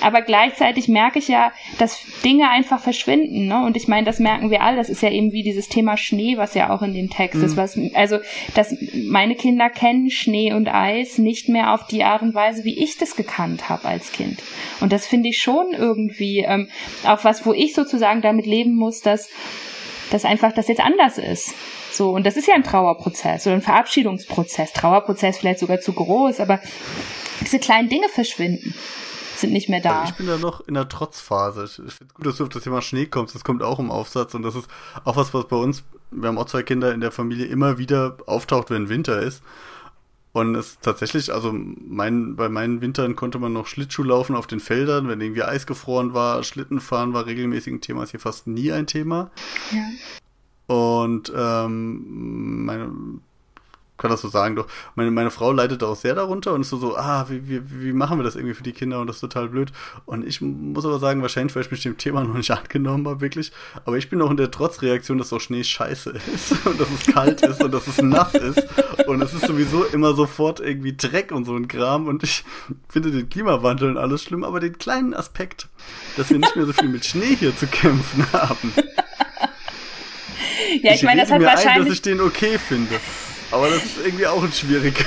aber gleichzeitig merke ich ja, dass Dinge einfach verschwinden. Ne? Und ich meine, das merken wir alle. Das ist ja eben wie dieses Thema Schnee, was ja auch in dem Text mhm. ist. Was, also, dass meine Kinder kennen Schnee und Eis nicht mehr auf die Art und Weise, wie ich das gekannt habe als Kind. Und das finde ich schon irgendwie ähm, auch was, wo ich sozusagen damit leben muss, dass, dass einfach das jetzt anders ist. So, und das ist ja ein Trauerprozess oder ein Verabschiedungsprozess. Trauerprozess vielleicht sogar zu groß, aber diese kleinen Dinge verschwinden sind nicht mehr da. Ich bin ja noch in der Trotzphase. Ich finde gut, dass du auf das Thema Schnee kommst. Das kommt auch im Aufsatz und das ist auch was, was bei uns, wir haben auch zwei Kinder in der Familie, immer wieder auftaucht, wenn Winter ist. Und es tatsächlich, also mein, bei meinen Wintern konnte man noch Schlittschuh laufen auf den Feldern, wenn irgendwie Eis gefroren war, Schlittenfahren war regelmäßig ein Thema, ist hier fast nie ein Thema. Ja. Und ähm, meine kann das so sagen, doch. Meine, meine Frau leidet auch sehr darunter und ist so, so ah, wie, wie, wie machen wir das irgendwie für die Kinder und das ist total blöd. Und ich muss aber sagen, wahrscheinlich, weil ich mich dem Thema noch nicht [LAUGHS] angenommen habe, wirklich. Aber ich bin auch in der Trotzreaktion, dass auch Schnee scheiße ist [LAUGHS] und dass es kalt ist und dass es nass ist. Und es ist sowieso immer sofort irgendwie Dreck und so ein Kram. Und ich finde den Klimawandel und alles schlimm, aber den kleinen Aspekt, dass wir nicht mehr so viel mit Schnee hier zu kämpfen haben. Ja, ich, ich meine, das hat mir wahrscheinlich. Ein, dass ich den okay finde. Aber das ist irgendwie auch ein schwieriger,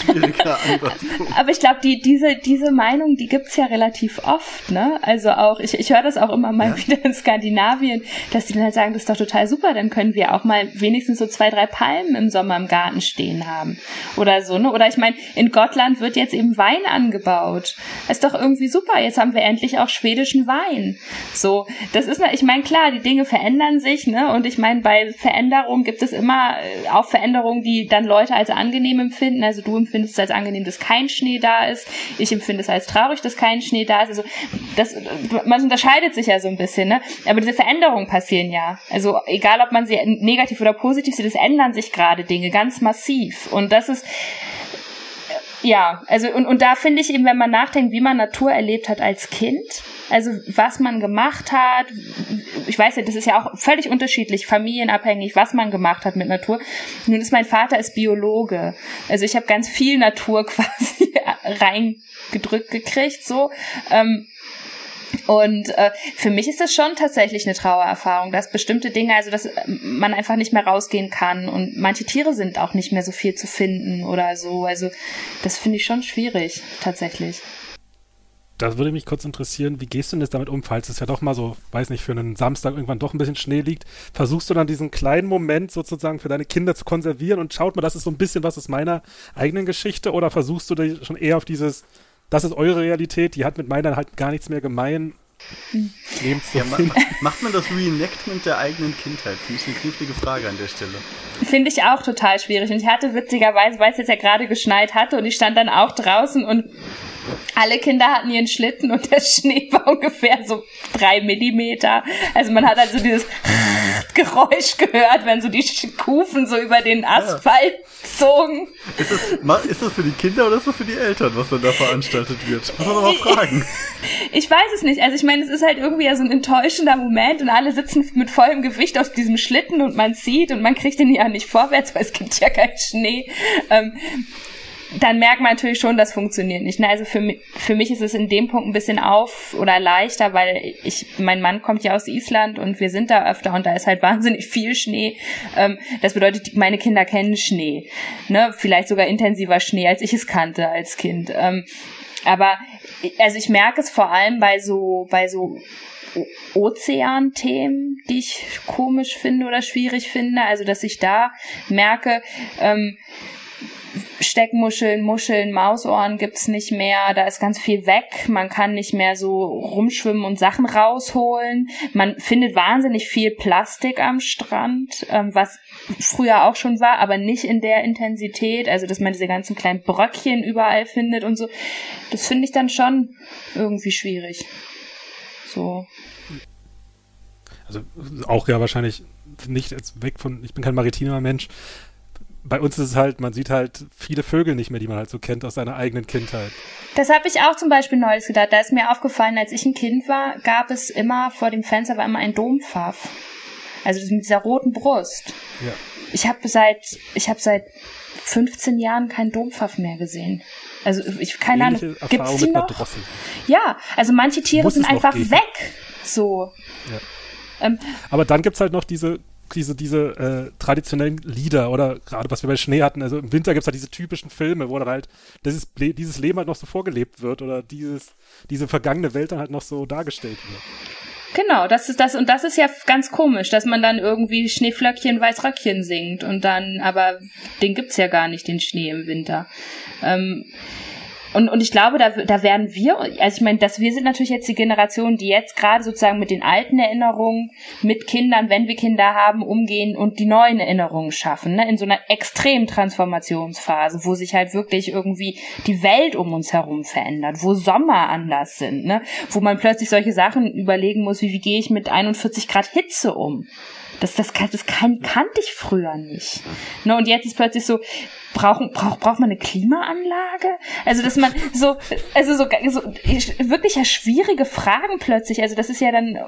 schwieriger Ansatzpunkt. Aber ich glaube, die, diese, diese Meinung, die gibt's ja relativ oft, ne? Also auch, ich, ich höre das auch immer mal ja. wieder in Skandinavien, dass die dann halt sagen, das ist doch total super, dann können wir auch mal wenigstens so zwei, drei Palmen im Sommer im Garten stehen haben. Oder so, ne? Oder ich meine, in Gottland wird jetzt eben Wein angebaut. Ist doch irgendwie super. Jetzt haben wir endlich auch schwedischen Wein. So, das ist, ich meine, klar, die Dinge verändern sich, ne? Und ich meine, bei Veränderungen gibt es immer äh, auch Veränderungen, die dann Leute als angenehm empfinden. Also du empfindest es als angenehm, dass kein Schnee da ist. Ich empfinde es als traurig, dass kein Schnee da ist. Also das, man unterscheidet sich ja so ein bisschen, ne? Aber diese Veränderungen passieren ja. Also egal, ob man sie negativ oder positiv sieht, es ändern sich gerade Dinge ganz massiv. Und das ist ja, also und, und da finde ich eben, wenn man nachdenkt, wie man Natur erlebt hat als Kind, also was man gemacht hat, ich weiß ja, das ist ja auch völlig unterschiedlich, familienabhängig, was man gemacht hat mit Natur. Nun ist mein Vater ist Biologe, also ich habe ganz viel Natur [LAUGHS] quasi reingedrückt gekriegt, so. Ähm, und äh, für mich ist das schon tatsächlich eine Trauererfahrung, dass bestimmte Dinge, also dass man einfach nicht mehr rausgehen kann und manche Tiere sind auch nicht mehr so viel zu finden oder so. Also das finde ich schon schwierig, tatsächlich. Da würde mich kurz interessieren, wie gehst du denn jetzt damit um, falls es ja doch mal so, weiß nicht, für einen Samstag irgendwann doch ein bisschen Schnee liegt? Versuchst du dann diesen kleinen Moment sozusagen für deine Kinder zu konservieren und schaut mal, das ist so ein bisschen was aus meiner eigenen Geschichte oder versuchst du dich schon eher auf dieses das ist eure Realität, die hat mit meiner halt gar nichts mehr gemein. Nehmt's so ja, ma macht man das Reenactment der eigenen Kindheit? Finde ich eine knifflige Frage an der Stelle. Finde ich auch total schwierig. Und ich hatte witzigerweise, weil es jetzt ja gerade geschneit hatte und ich stand dann auch draußen und alle Kinder hatten ihren Schlitten und der Schnee war ungefähr so drei Millimeter. Also man hat also dieses [LAUGHS] Geräusch gehört, wenn so die Kufen so über den Asphalt zogen. Ist das, ist das für die Kinder oder ist das für die Eltern, was dann da veranstaltet wird? Muss man doch mal fragen. [LAUGHS] Ich weiß es nicht. Also ich meine, es ist halt irgendwie ja so ein enttäuschender Moment und alle sitzen mit vollem Gewicht auf diesem Schlitten und man sieht und man kriegt den ja nicht vorwärts, weil es gibt ja keinen Schnee. Ähm, dann merkt man natürlich schon, das funktioniert nicht. Ne? Also für mich, für mich ist es in dem Punkt ein bisschen auf oder leichter, weil ich, mein Mann kommt ja aus Island und wir sind da öfter und da ist halt [LAUGHS] wahnsinnig viel Schnee. Ähm, das bedeutet, meine Kinder kennen Schnee. Ne? Vielleicht sogar intensiver Schnee, als ich es kannte als Kind. Ähm, aber also ich merke es vor allem bei so, bei so Ozean-Themen, die ich komisch finde oder schwierig finde. Also dass ich da merke, ähm, Steckmuscheln, Muscheln, Mausohren gibt's nicht mehr. Da ist ganz viel weg. Man kann nicht mehr so rumschwimmen und Sachen rausholen. Man findet wahnsinnig viel Plastik am Strand, ähm, was früher auch schon war, aber nicht in der Intensität. Also, dass man diese ganzen kleinen Bröckchen überall findet und so. Das finde ich dann schon irgendwie schwierig. So. Also, auch ja wahrscheinlich nicht weg von, ich bin kein maritimer Mensch, bei uns ist es halt, man sieht halt viele Vögel nicht mehr, die man halt so kennt aus seiner eigenen Kindheit. Das habe ich auch zum Beispiel neulich gedacht. Da ist mir aufgefallen, als ich ein Kind war, gab es immer vor dem Fenster war immer ein Dompfaff. Also mit dieser roten Brust. Ja. Ich habe seit ich habe seit 15 Jahren keinen Dompfaff mehr gesehen. Also ich keine Ähnliche Ahnung, gibt's die noch? Ja, also manche Tiere Muss sind einfach weg. So. Ja. Ähm, Aber dann gibt's halt noch diese diese, diese äh, traditionellen Lieder oder gerade was wir bei Schnee hatten, also im Winter gibt es halt diese typischen Filme, wo dann halt dieses, dieses Leben halt noch so vorgelebt wird oder dieses, diese vergangene Welt dann halt noch so dargestellt wird. Genau, das ist das und das ist ja ganz komisch, dass man dann irgendwie Schneeflöckchen, Weißröckchen singt und dann, aber den gibt's ja gar nicht, den Schnee im Winter. Ähm, und, und ich glaube, da, da werden wir, also ich meine, dass wir sind natürlich jetzt die Generation, die jetzt gerade sozusagen mit den alten Erinnerungen, mit Kindern, wenn wir Kinder haben, umgehen und die neuen Erinnerungen schaffen, ne? in so einer extremen Transformationsphase, wo sich halt wirklich irgendwie die Welt um uns herum verändert, wo Sommer anders sind, ne? wo man plötzlich solche Sachen überlegen muss, wie, wie gehe ich mit 41 Grad Hitze um? Das, das, das kann, kannte ich früher nicht. Ne, und jetzt ist plötzlich so, brauchen, braucht, braucht man eine Klimaanlage? Also, dass man so, also so, so wirklich ja schwierige Fragen plötzlich. Also, das ist ja dann,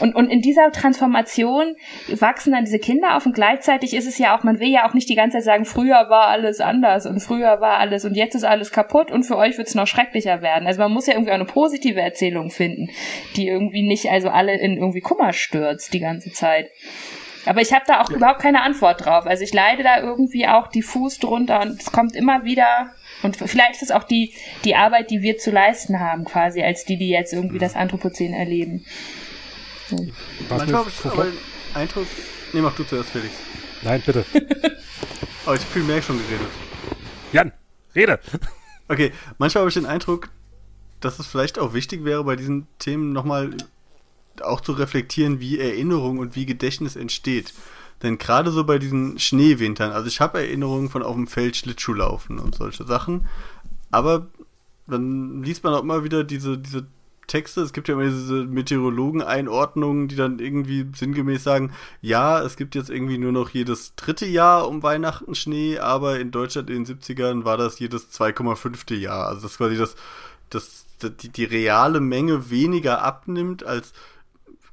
und, und in dieser Transformation wachsen dann diese Kinder auf und gleichzeitig ist es ja auch, man will ja auch nicht die ganze Zeit sagen, früher war alles anders und früher war alles und jetzt ist alles kaputt und für euch wird es noch schrecklicher werden. Also, man muss ja irgendwie auch eine positive Erzählung finden, die irgendwie nicht also alle in irgendwie Kummer stürzt die ganze Zeit. Aber ich habe da auch ja. überhaupt keine Antwort drauf. Also ich leide da irgendwie auch diffus drunter und es kommt immer wieder. Und vielleicht ist es auch die, die Arbeit, die wir zu leisten haben, quasi, als die, die jetzt irgendwie das Anthropozän erleben. So. Manchmal habe ich aber den Eindruck. Nee, mach du zuerst, Felix. Nein, bitte. aber [LAUGHS] ich habe viel mehr schon geredet. Jan, rede! Okay, manchmal habe ich den Eindruck, dass es vielleicht auch wichtig wäre, bei diesen Themen nochmal auch zu reflektieren, wie Erinnerung und wie Gedächtnis entsteht. Denn gerade so bei diesen Schneewintern, also ich habe Erinnerungen von auf dem Feld Schlittschuh laufen und solche Sachen, aber dann liest man auch immer wieder diese, diese Texte. Es gibt ja immer diese Meteorologen-Einordnungen, die dann irgendwie sinngemäß sagen, ja, es gibt jetzt irgendwie nur noch jedes dritte Jahr um Weihnachten Schnee, aber in Deutschland in den 70ern war das jedes 2,5. Jahr. Also das quasi das, das, die, die reale Menge weniger abnimmt, als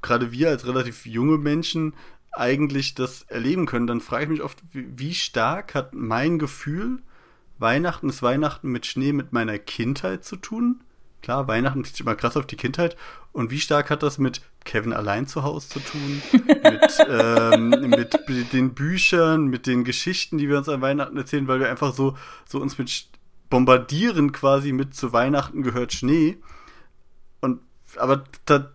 gerade wir als relativ junge Menschen eigentlich das erleben können. Dann frage ich mich oft, wie, stark hat mein Gefühl, Weihnachten ist Weihnachten mit Schnee mit meiner Kindheit zu tun? Klar, Weihnachten zieht immer krass auf die Kindheit. Und wie stark hat das mit Kevin allein zu Hause zu tun? mit, [LAUGHS] ähm, mit den Büchern, mit den Geschichten, die wir uns an Weihnachten erzählen, weil wir einfach so, so uns mit bombardieren quasi mit zu Weihnachten gehört Schnee. Und aber da,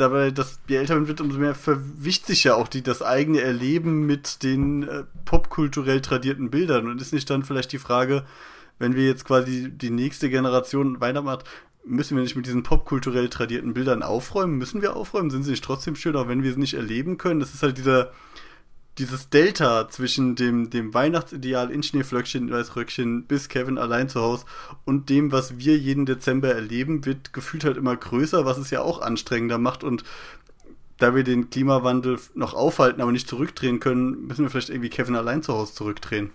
dabei, dass je älter man wird, umso mehr verwischt sich ja auch die, das eigene Erleben mit den äh, popkulturell tradierten Bildern. Und ist nicht dann vielleicht die Frage, wenn wir jetzt quasi die nächste Generation Weihnachten müssen wir nicht mit diesen popkulturell tradierten Bildern aufräumen? Müssen wir aufräumen? Sind sie nicht trotzdem schön, auch wenn wir sie nicht erleben können? Das ist halt dieser, dieses Delta zwischen dem, dem Weihnachtsideal in Schneeflöckchen, Weißröckchen bis Kevin allein zu Hause und dem, was wir jeden Dezember erleben, wird gefühlt halt immer größer, was es ja auch anstrengender macht und da wir den Klimawandel noch aufhalten, aber nicht zurückdrehen können, müssen wir vielleicht irgendwie Kevin allein zu Hause zurückdrehen.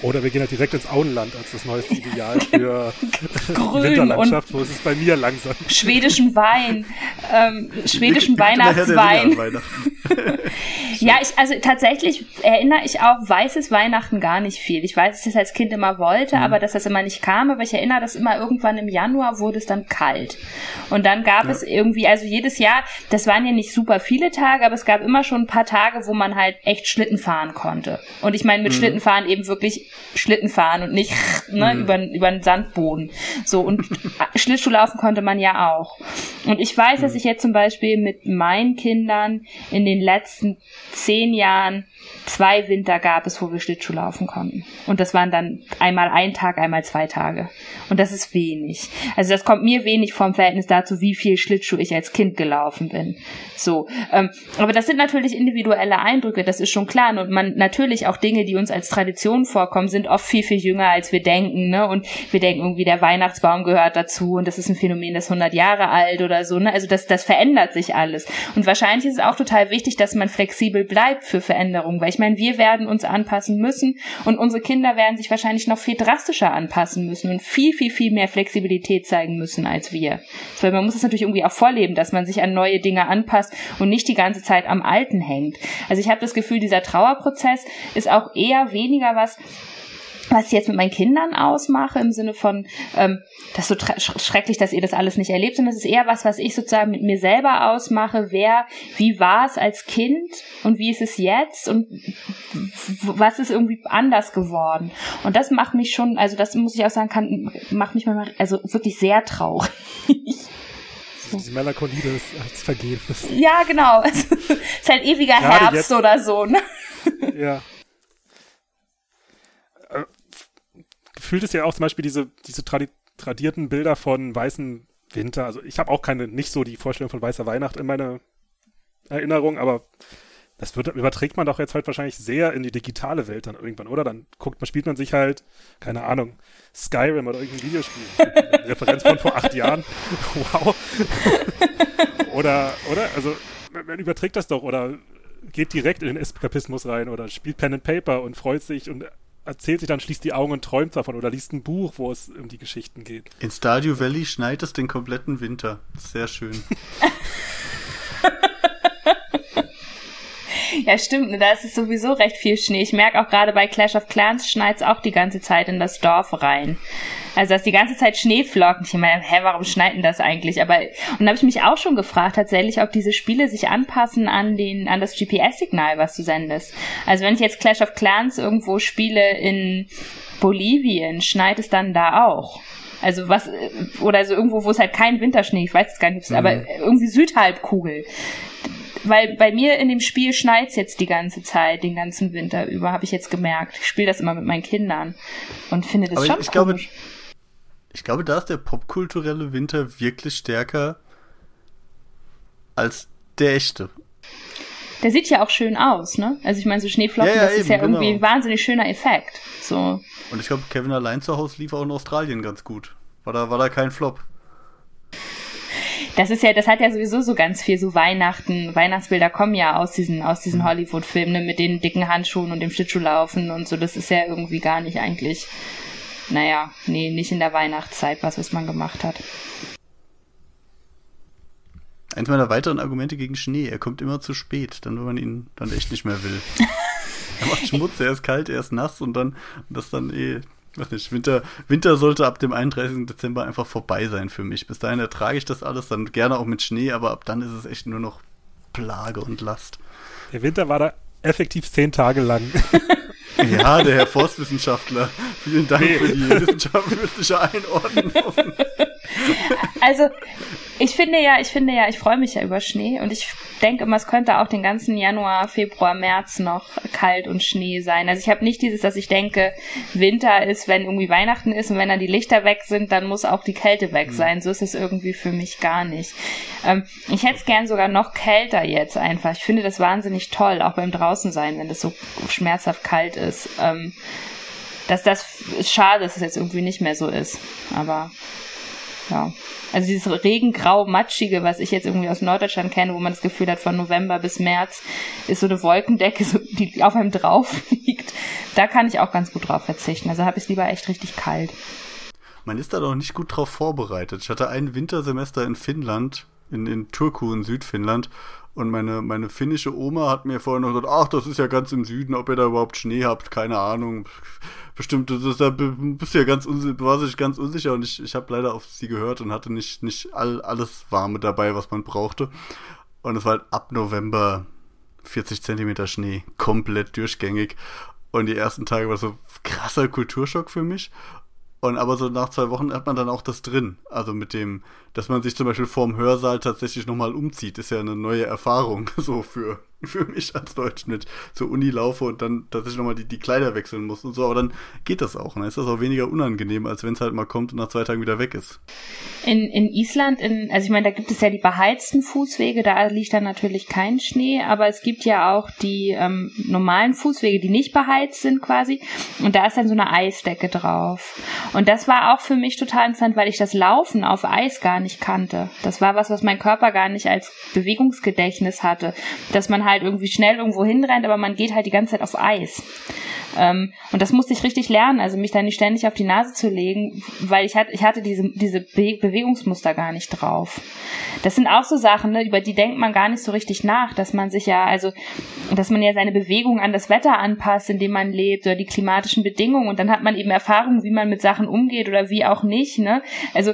Oder wir gehen halt direkt ins Auenland als das neueste Ideal [LAUGHS] für die Winterlandschaft, wo es ist bei mir langsam. Schwedischen Wein, ähm, schwedischen Weihnachtswein. [LAUGHS] ja, ich, also tatsächlich erinnere ich auch weißes Weihnachten gar nicht viel. Ich weiß, dass ich das als Kind immer wollte, mhm. aber dass das immer nicht kam. Aber ich erinnere, dass immer irgendwann im Januar wurde es dann kalt. Und dann gab ja. es irgendwie, also jedes Jahr, das waren ja nicht super viele Tage, aber es gab immer schon ein paar Tage, wo man halt echt Schlitten fahren konnte. Und ich meine mit mhm. Schlitten fahren eben wirklich Schlitten fahren und nicht [LAUGHS] ne, mhm. über, über den Sandboden. So, und [LAUGHS] Schlittschuh laufen konnte man ja auch. Und ich weiß, mhm. dass ich jetzt zum Beispiel mit meinen Kindern in den letzten zehn Jahren zwei Winter gab es, wo wir Schlittschuh laufen konnten. Und das waren dann einmal ein Tag, einmal zwei Tage. Und das ist wenig. Also das kommt mir wenig vom Verhältnis dazu, wie viel Schlittschuh ich als Kind gelaufen bin. So. Ähm, aber das sind natürlich individuelle Eindrücke, das ist schon klar. Und man natürlich auch Dinge, die uns als Tradition vorkommen, sind oft viel, viel jünger, als wir denken. Ne? Und wir denken irgendwie, der Weihnachtsbaum gehört dazu und das ist ein Phänomen, das 100 Jahre alt oder so. Ne? Also das, das verändert sich alles. Und wahrscheinlich ist es auch total wichtig, dass man flexibel bleibt für Veränderungen, weil ich meine, wir werden uns anpassen müssen und unsere Kinder werden sich wahrscheinlich noch viel drastischer anpassen müssen und viel, viel, viel mehr Flexibilität zeigen müssen als wir. Weil man muss es natürlich irgendwie auch vorleben, dass man sich an neue Dinge anpasst und nicht die ganze Zeit am Alten hängt. Also ich habe das Gefühl, dieser Trauerprozess ist auch eher weniger was, was ich jetzt mit meinen Kindern ausmache, im Sinne von, ähm, das ist so schrecklich, dass ihr das alles nicht erlebt, sondern es ist eher was, was ich sozusagen mit mir selber ausmache, wer, wie war es als Kind und wie ist es jetzt und was ist irgendwie anders geworden. Und das macht mich schon, also das muss ich auch sagen, kann, macht mich manchmal, also wirklich sehr traurig. [LAUGHS] Diese Melancholie des als Vergehen. Ja, genau. [LAUGHS] Es ist halt ewiger Gerade Herbst jetzt, oder so, ne? Ja. Fühlt es ja auch zum Beispiel diese, diese tradi tradierten Bilder von weißen Winter. Also ich habe auch keine, nicht so die Vorstellung von weißer Weihnacht in meiner Erinnerung, aber das wird, überträgt man doch jetzt halt wahrscheinlich sehr in die digitale Welt dann irgendwann, oder? Dann guckt man, spielt man sich halt, keine Ahnung, Skyrim oder irgendein Videospiel. [LAUGHS] Referenz von vor acht Jahren. wow. [LAUGHS] oder, oder? Also, man überträgt das doch oder geht direkt in den Eskapismus rein oder spielt Pen and Paper und freut sich und erzählt sich dann, schließt die Augen und träumt davon oder liest ein Buch, wo es um die Geschichten geht. In Stardew Valley schneit es den kompletten Winter. Sehr schön. [LAUGHS] ja, stimmt. Ne, da ist es sowieso recht viel Schnee. Ich merke auch gerade bei Clash of Clans schneit es auch die ganze Zeit in das Dorf rein. Also dass die ganze Zeit Schneeflocken. Ich meine, hä, warum schneiden das eigentlich? Aber und da habe ich mich auch schon gefragt, tatsächlich, ob diese Spiele sich anpassen an den an das GPS-Signal, was du sendest. Also wenn ich jetzt Clash of Clans irgendwo spiele in Bolivien, schneit es dann da auch. Also was, oder so irgendwo, wo es halt kein Winterschnee, ich weiß es gar nicht, mhm. aber irgendwie Südhalbkugel. Weil bei mir in dem Spiel schneit's jetzt die ganze Zeit, den ganzen Winter über, habe ich jetzt gemerkt. Ich spiele das immer mit meinen Kindern und finde das aber schon ich, ich glaube, ich glaube, da ist der popkulturelle Winter wirklich stärker als der echte. der sieht ja auch schön aus, ne? Also ich meine, so Schneeflocken, Ja, ja, das ist eben, ja irgendwie genau. ein wahnsinnig schöner Effekt. So. Und ich glaube, Kevin allein zu Hause lief auch in Australien ganz gut. War da, war da kein Flop. Das ist ja, das hat ja sowieso so ganz viel so Weihnachten, Weihnachtsbilder kommen ja aus diesen, aus diesen Mhm. Hollywood-Filmen ne, mit den dicken Handschuhen und dem Schlittschuhlaufen und so. Das ist ja irgendwie gar nicht eigentlich, naja, nee, nicht in der Weihnachtszeit, was, was man gemacht hat. Eins meiner weiteren Argumente gegen Schnee, er kommt immer zu spät, dann wenn man ihn dann echt nicht mehr will. [LAUGHS] er macht Schmutz, er ist kalt, er ist nass und dann das dann eh, weiß nicht, Winter, Winter sollte ab dem 31. Dezember einfach vorbei sein für mich. Bis dahin ertrage ich das alles, dann gerne auch mit Schnee, aber ab dann ist es echt nur noch Plage und Last. Der Winter war da effektiv zehn Tage lang. [LAUGHS] Ja, der Herr [LAUGHS] Forstwissenschaftler, vielen Dank Nee. für die wissenschaftliche Einordnung. [LAUGHS] Also, ich finde ja, ich finde ja, ich freue mich ja über Schnee und ich denke immer, es könnte auch den ganzen Januar, Februar, März noch kalt und Schnee sein. Also ich habe nicht dieses, dass ich denke, Winter ist, wenn irgendwie Weihnachten ist und wenn dann die Lichter weg sind, dann muss auch die Kälte weg sein. So ist es irgendwie für mich gar nicht. Ähm, ich hätte es gern sogar noch kälter jetzt einfach. Ich finde das wahnsinnig toll, auch beim draußen sein, wenn es so schmerzhaft kalt ist. Ähm, dass das ist schade, dass es jetzt irgendwie nicht mehr so ist. Aber ja. Also dieses regengrau, matschige, was ich jetzt irgendwie aus Norddeutschland kenne, wo man das Gefühl hat, von November bis März ist so eine Wolkendecke, [LAUGHS] so, die auf einem drauf liegt. Da kann ich auch ganz gut drauf verzichten. Also habe ich es lieber echt richtig kalt. Man ist da doch nicht gut drauf vorbereitet. Ich hatte ein Wintersemester in Finnland, in, in Turku in Südfinnland. Und meine, meine finnische Oma hat mir vorhin noch gesagt, ach, das ist ja ganz im Süden, ob ihr da überhaupt Schnee habt, keine Ahnung. Bestimmt, das ist, da bist du ja ganz unsicher, war sich ganz unsicher und ich, ich habe leider auf sie gehört und hatte nicht, nicht all, alles Warme dabei, was man brauchte. Und es war halt ab November 40 Zentimeter Schnee, komplett durchgängig. Und die ersten Tage war so krasser Kulturschock für mich. Und aber so nach zwei Wochen hat man dann auch das drin. Also mit dem, dass man sich zum Beispiel vorm Hörsaal tatsächlich nochmal umzieht, ist ja eine neue Erfahrung, [LAUGHS] so für, für mich als Deutsch mit zur Uni laufe und dann tatsächlich nochmal die, die Kleider wechseln muss und so. Aber dann geht das auch. Dann ist das auch weniger unangenehm, als wenn es halt mal kommt und nach zwei Tagen wieder weg ist. In, in Island, in, also ich meine, da gibt es ja die beheizten Fußwege, da liegt dann natürlich kein Schnee, aber es gibt ja auch die ähm, normalen Fußwege, die nicht beheizt sind quasi. Und da ist dann so eine Eisdecke drauf. Und das war auch für mich total interessant, weil ich das Laufen auf Eis gar nicht kannte. Das war was, was mein Körper gar nicht als Bewegungsgedächtnis hatte. Dass man halt irgendwie schnell irgendwo hinrennt, aber man geht halt die ganze Zeit auf Eis. Ähm, und das musste ich richtig lernen, also mich da nicht ständig auf die Nase zu legen, weil ich hatte, ich hatte diese, diese Be Bewegungsmuster gar nicht drauf. Das sind auch so Sachen, ne, über die denkt man gar nicht so richtig nach, dass man sich ja, also, dass man ja seine Bewegung an das Wetter anpasst, in dem man lebt, oder die klimatischen Bedingungen, und dann hat man eben Erfahrungen, wie man mit Sachen umgeht oder wie auch nicht, ne. Also,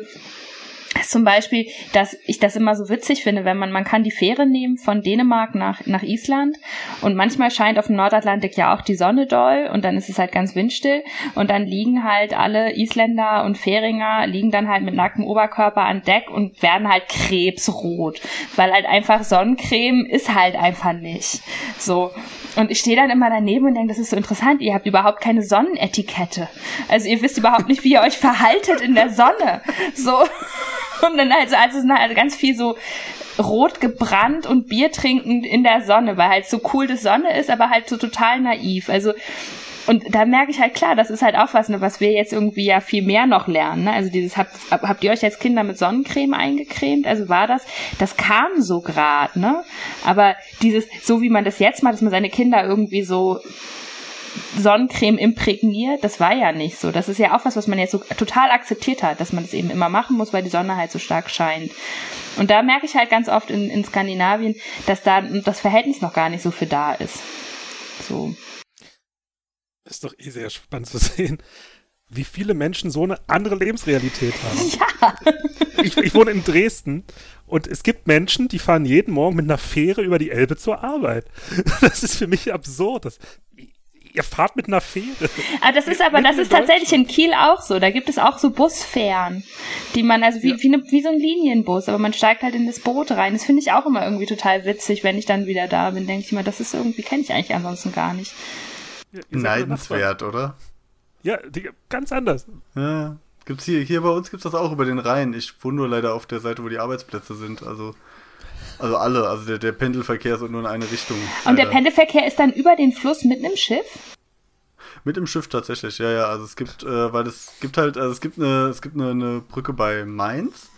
zum Beispiel, dass ich das immer so witzig finde, wenn man, man kann die Fähre nehmen von Dänemark nach, nach Island und manchmal scheint auf dem Nordatlantik ja auch die Sonne doll und dann ist es halt ganz windstill und dann liegen halt alle Isländer und Färinger liegen dann halt mit nacktem Oberkörper an Deck und werden halt krebsrot, weil halt einfach Sonnencreme ist halt einfach nicht. So. Und ich stehe dann immer daneben und denke, das ist so interessant, ihr habt überhaupt keine Sonnenetikette. Also ihr wisst überhaupt nicht, wie ihr euch verhaltet in der Sonne. So. Und dann also, also halt ganz viel so rot gebrannt und Bier trinkend in der Sonne, weil halt so cool das Sonne ist, aber halt so total naiv. Also und da merke ich halt klar, das ist halt auch was, ne, was wir jetzt irgendwie ja viel mehr noch lernen. Ne? Also dieses habt, habt ihr euch als Kinder mit Sonnencreme eingecremt? Also war das, das kam so grad, ne? Aber dieses, so wie man das jetzt macht, dass man seine Kinder irgendwie so Sonnencreme imprägniert, das war ja nicht so. Das ist ja auch was, was man jetzt so total akzeptiert hat, dass man das eben immer machen muss, weil die Sonne halt so stark scheint. Und da merke ich halt ganz oft in, in Skandinavien, dass da das Verhältnis noch gar nicht so für da ist. So. Ist doch eh sehr spannend zu sehen, wie viele Menschen so eine andere Lebensrealität haben. Ja. Ich, ich wohne in Dresden und es gibt Menschen, die fahren jeden Morgen mit einer Fähre über die Elbe zur Arbeit. [LAUGHS] Das ist für mich absurd. Das, ihr fahrt mit einer Fähre. Ah, das ist aber, das ist tatsächlich in Kiel auch so. Da gibt es auch so Busfähren, die man, also wie, Ja. wie, ne, wie so ein Linienbus, aber man steigt halt in das Boot rein. Das finde ich auch immer irgendwie total witzig, wenn ich dann wieder da bin, denke ich immer, das ist irgendwie, kenne ich eigentlich ansonsten gar nicht. Nachbarn. Neidenswert, oder? Ja, die, ganz anders. Ja. Gibt's hier, hier bei uns gibt's das auch über den Rhein. Ich wohne nur leider auf der Seite, wo die Arbeitsplätze sind. Also Also alle, also der, der Pendelverkehr ist nur in eine Richtung. Und der Pendelverkehr ist dann über den Fluss mit einem Schiff? Mit dem Schiff tatsächlich, ja, ja. Also es gibt, äh, weil es gibt halt, also es gibt eine, es gibt eine, eine Brücke bei Mainz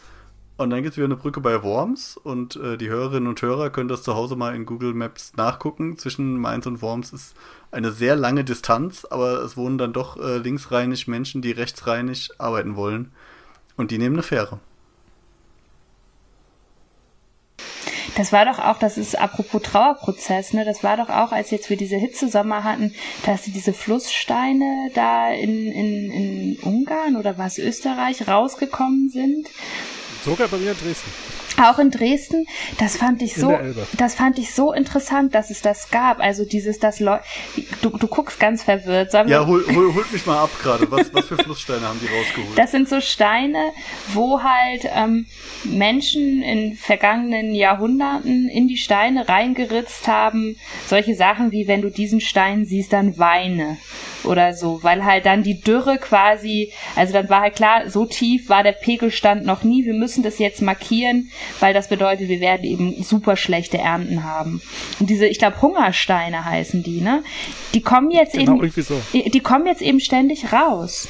und dann gibt es wieder eine Brücke bei Worms und äh, die Hörerinnen und Hörer können das zu Hause mal in Google Maps nachgucken. Zwischen Mainz und Worms ist eine sehr lange Distanz, aber es wohnen dann doch äh, linksrheinig Menschen, die rechtsrheinig arbeiten wollen und die nehmen eine Fähre. Das war doch auch, das ist apropos Trauerprozess, ne? Das war doch auch, als jetzt wir diese Hitzesommer hatten, dass diese Flusssteine da in, in, in Ungarn oder was Österreich rausgekommen sind. Sogar bei mir in Dresden. Auch in Dresden, das fand ich so, das fand ich so interessant, dass es das gab. Also dieses, das Leute, du, du guckst ganz verwirrt. Sollen ja, hol, hol, [LAUGHS] holt mich mal ab gerade. Was, was für Flusssteine haben die rausgeholt? Das sind so Steine, wo halt ähm, Menschen in vergangenen Jahrhunderten in die Steine reingeritzt haben. Solche Sachen wie, wenn du diesen Stein siehst, dann weine oder so, weil halt dann die Dürre quasi, also dann war halt klar, so tief war der Pegelstand noch nie, wir müssen das jetzt markieren, weil das bedeutet, wir werden eben super schlechte Ernten haben. Und diese, ich glaube, Hungersteine heißen die, ne? Die kommen jetzt genau, eben, so. die kommen jetzt eben ständig raus.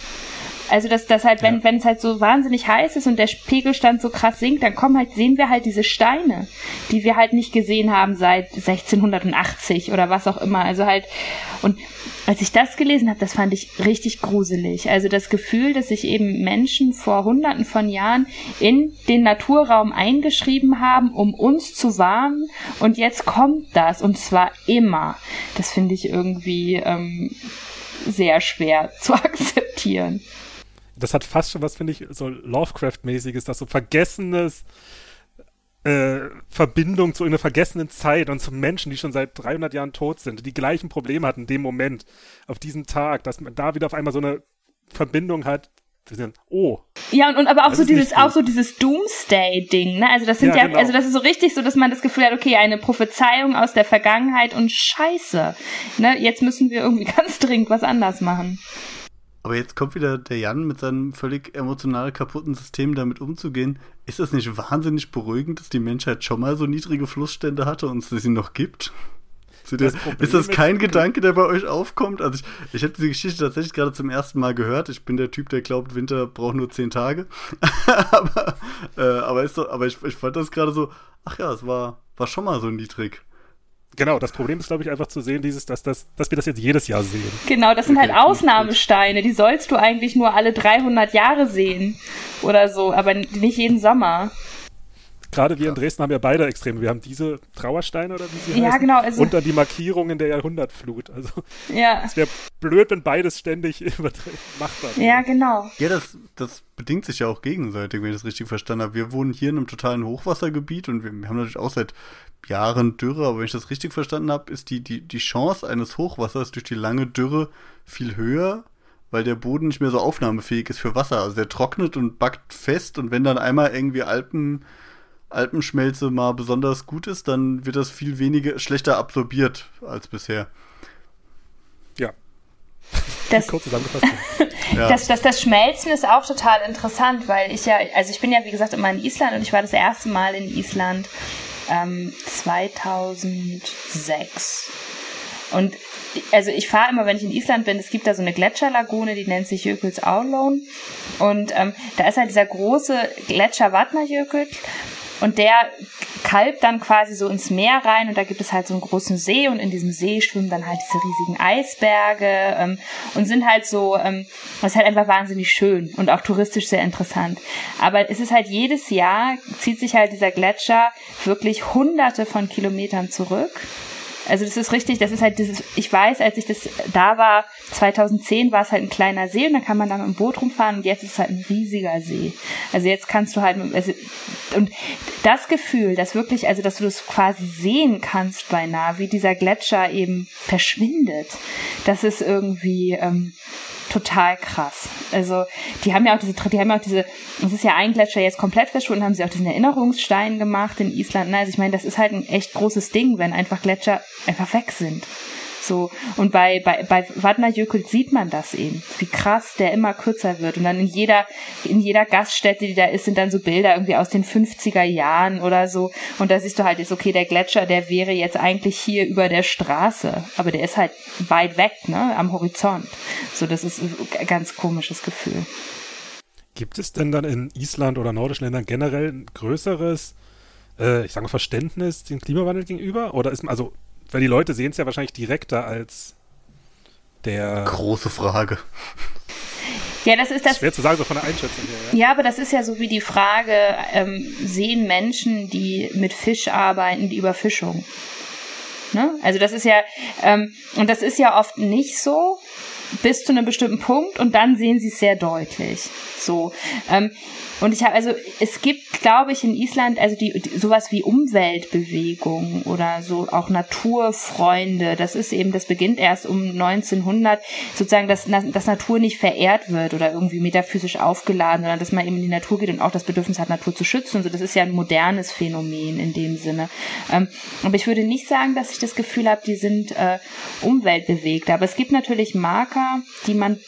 Also dass das halt, wenn ja. wenn es halt so wahnsinnig heiß ist und der Pegelstand so krass sinkt, dann kommen halt sehen wir halt diese Steine, die wir halt nicht gesehen haben seit 1680 oder was auch immer. Also halt und als ich das gelesen habe, das fand ich richtig gruselig. Also das Gefühl, dass sich eben Menschen vor Hunderten von Jahren in den Naturraum eingeschrieben haben, um uns zu warnen und jetzt kommt das und zwar immer. Das finde ich irgendwie ähm, sehr schwer [LAUGHS] zu akzeptieren das hat fast schon was, finde ich, so Lovecraft-mäßiges, das so vergessenes äh, Verbindung zu einer vergessenen Zeit und zu Menschen, die schon seit 300 Jahren tot sind, die gleichen Probleme hatten in dem Moment, auf diesen Tag, dass man da wieder auf einmal so eine Verbindung hat, oh. Ja, und, und aber auch so dieses, auch so dieses Doomsday-Ding, ne? Also das sind ja, ja genau. also das ist so richtig so, dass man das Gefühl hat, okay, eine Prophezeiung aus der Vergangenheit und Scheiße. Ne? Jetzt müssen wir irgendwie [LAUGHS] ganz dringend was anders machen. Aber jetzt kommt wieder der Jan mit seinem völlig emotional kaputten System damit umzugehen. Ist das nicht wahnsinnig beruhigend, dass die Menschheit schon mal so niedrige Flussstände hatte und es sie noch gibt? Das ist das kein Gedanke, der bei euch aufkommt? Also ich, ich habe diese Geschichte tatsächlich gerade zum ersten Mal gehört. Ich bin der Typ, der glaubt, Winter braucht nur zehn Tage. [LAUGHS] aber äh, aber, doch, aber ich, ich fand das gerade so, ach ja, es war, war schon mal so niedrig. Genau, das Problem ist, glaube ich, einfach zu sehen, dieses, dass, das, dass wir das jetzt jedes Jahr sehen. Genau, das sind okay, halt Ausnahmesteine. Die sollst du eigentlich nur alle 300 Jahre sehen oder so, aber nicht jeden Sommer. Gerade wir in Dresden haben ja beide Extreme. Wir haben diese Trauersteine oder wie sie ja, heißen, genau, also und dann die Markierungen der Jahrhundertflut. Also ja. es wäre blöd, wenn beides ständig [LAUGHS] machbar wäre. Ja, genau. Ja, das, das bedingt sich ja auch gegenseitig, wenn ich das richtig verstanden habe. Wir wohnen hier in einem totalen Hochwassergebiet und wir, wir haben natürlich auch seit Jahren Dürre, aber wenn ich das richtig verstanden habe, ist die, die, die Chance eines Hochwassers durch die lange Dürre viel höher, weil der Boden nicht mehr so aufnahmefähig ist für Wasser. Also der trocknet und backt fest und wenn dann einmal irgendwie Alpen, Alpenschmelze mal besonders gut ist, dann wird das viel weniger schlechter absorbiert als bisher. Ja. Das, Kurz zusammengefasst. [LAUGHS] ja. das, das, das Schmelzen ist auch total interessant, weil ich ja, also ich bin ja wie gesagt immer in Island und ich war das erste Mal in Island ähm, 2006. Und also ich fahre immer, wenn ich in Island bin, es gibt da so eine Gletscherlagune, die nennt sich Jökuls Aulon. Und ähm, da ist halt dieser große Gletscher Vatnajökull und der kalbt dann quasi so ins Meer rein und da gibt es halt so einen großen See und in diesem See schwimmen dann halt diese riesigen Eisberge ähm, und sind halt so, ähm, das ist halt einfach wahnsinnig schön und auch touristisch sehr interessant. Aber es ist halt jedes Jahr, zieht sich halt dieser Gletscher wirklich hunderte von Kilometern zurück also das ist richtig, das ist halt dieses, ich weiß, als ich das da war, 2010 war es halt ein kleiner See und da kann man da mit dem Boot rumfahren und jetzt ist es halt ein riesiger See. Also jetzt kannst du halt, also, und das Gefühl, dass wirklich, also dass du das quasi sehen kannst beinahe, wie dieser Gletscher eben verschwindet, das ist irgendwie, ähm, total krass. Also die haben ja auch diese, die haben ja auch diese, es ist ja ein Gletscher jetzt komplett verschwunden, haben sie auch diesen Erinnerungsstein gemacht in Island. Also ich meine, das ist halt ein echt großes Ding, wenn einfach Gletscher einfach weg sind. So. Und bei, bei, bei Vatnajökull sieht man das eben, wie krass der immer kürzer wird. Und dann in jeder, in jeder Gaststätte, die da ist, sind dann so Bilder irgendwie aus den 50er Jahren oder so. Und da siehst du halt, ist okay, der Gletscher, der wäre jetzt eigentlich hier über der Straße. Aber der ist halt weit weg, ne, am Horizont. So, das ist ein ganz komisches Gefühl. Gibt es denn dann in Island oder nordischen Ländern generell ein größeres, äh, ich sage mal, Verständnis dem Klimawandel gegenüber? Oder ist also, weil die Leute sehen es ja wahrscheinlich direkter als der. Große Frage. Ja, das ist das. Schwer zu sagen, so von der Einschätzung her. Ja, ja aber das ist ja so wie die Frage, ähm, sehen Menschen, die mit Fisch arbeiten, die Überfischung? Ne? Also das ist ja, ähm, und das ist ja oft nicht so bis zu einem bestimmten Punkt und dann sehen sie es sehr deutlich. So. Ähm, und ich habe also, es gibt, glaube ich, in Island also die, die sowas wie Umweltbewegung oder so auch Naturfreunde. Das ist eben, das beginnt erst um 1900, sozusagen, dass, dass Natur nicht verehrt wird oder irgendwie metaphysisch aufgeladen, sondern dass man eben in die Natur geht und auch das Bedürfnis hat, Natur zu schützen. So, das ist ja ein modernes Phänomen in dem Sinne. Ähm, aber ich würde nicht sagen, dass ich das Gefühl habe, die sind äh, umweltbewegt. Aber es gibt natürlich Marker, die man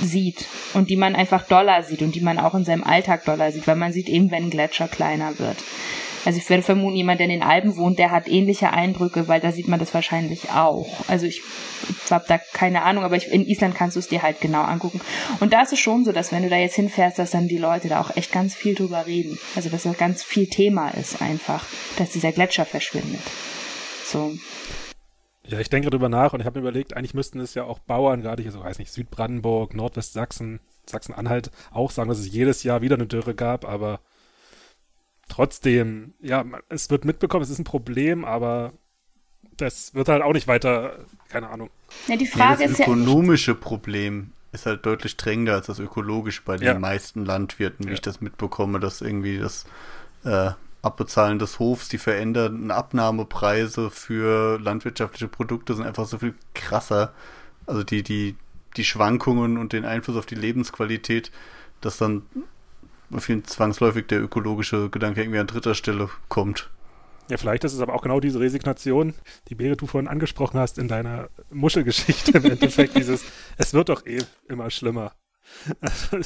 sieht und die man einfach doller sieht und die man auch in seinem Alltag doller sieht, weil man sieht eben, wenn ein Gletscher kleiner wird. Also ich würde vermuten, jemand, der in den Alpen wohnt, der hat ähnliche Eindrücke, weil da sieht man das wahrscheinlich auch. Also ich habe da keine Ahnung, aber ich, in Island kannst du es dir halt genau angucken. Und da ist es schon so, dass wenn du da jetzt hinfährst, dass dann die Leute da auch echt ganz viel drüber reden. Also dass das ganz viel Thema ist einfach, dass dieser Gletscher verschwindet. So. Ja, ich denke darüber nach und ich habe mir überlegt, eigentlich müssten es ja auch Bauern, gerade hier so, weiß nicht, Südbrandenburg, Nordwestsachsen, Sachsen-Anhalt, auch sagen, dass es jedes Jahr wieder eine Dürre gab, aber trotzdem, ja, es wird mitbekommen, es ist ein Problem, aber das wird halt auch nicht weiter, keine Ahnung. Ja, die Frage ja, das ist ökonomische ja Problem ist halt deutlich drängender als das ökologische bei den ja. meisten Landwirten, wie ja. ich das mitbekomme, dass irgendwie das äh, Abbezahlen des Hofs, die veränderten Abnahmepreise für landwirtschaftliche Produkte sind einfach so viel krasser. Also die, die, die Schwankungen und den Einfluss auf die Lebensqualität, dass dann bei vielen zwangsläufig der ökologische Gedanke irgendwie an dritter Stelle kommt. Ja, vielleicht ist es aber auch genau diese Resignation, die Bere du vorhin angesprochen hast in deiner Muschelgeschichte im Endeffekt, dieses, es wird doch eh immer schlimmer. [LAUGHS] Also,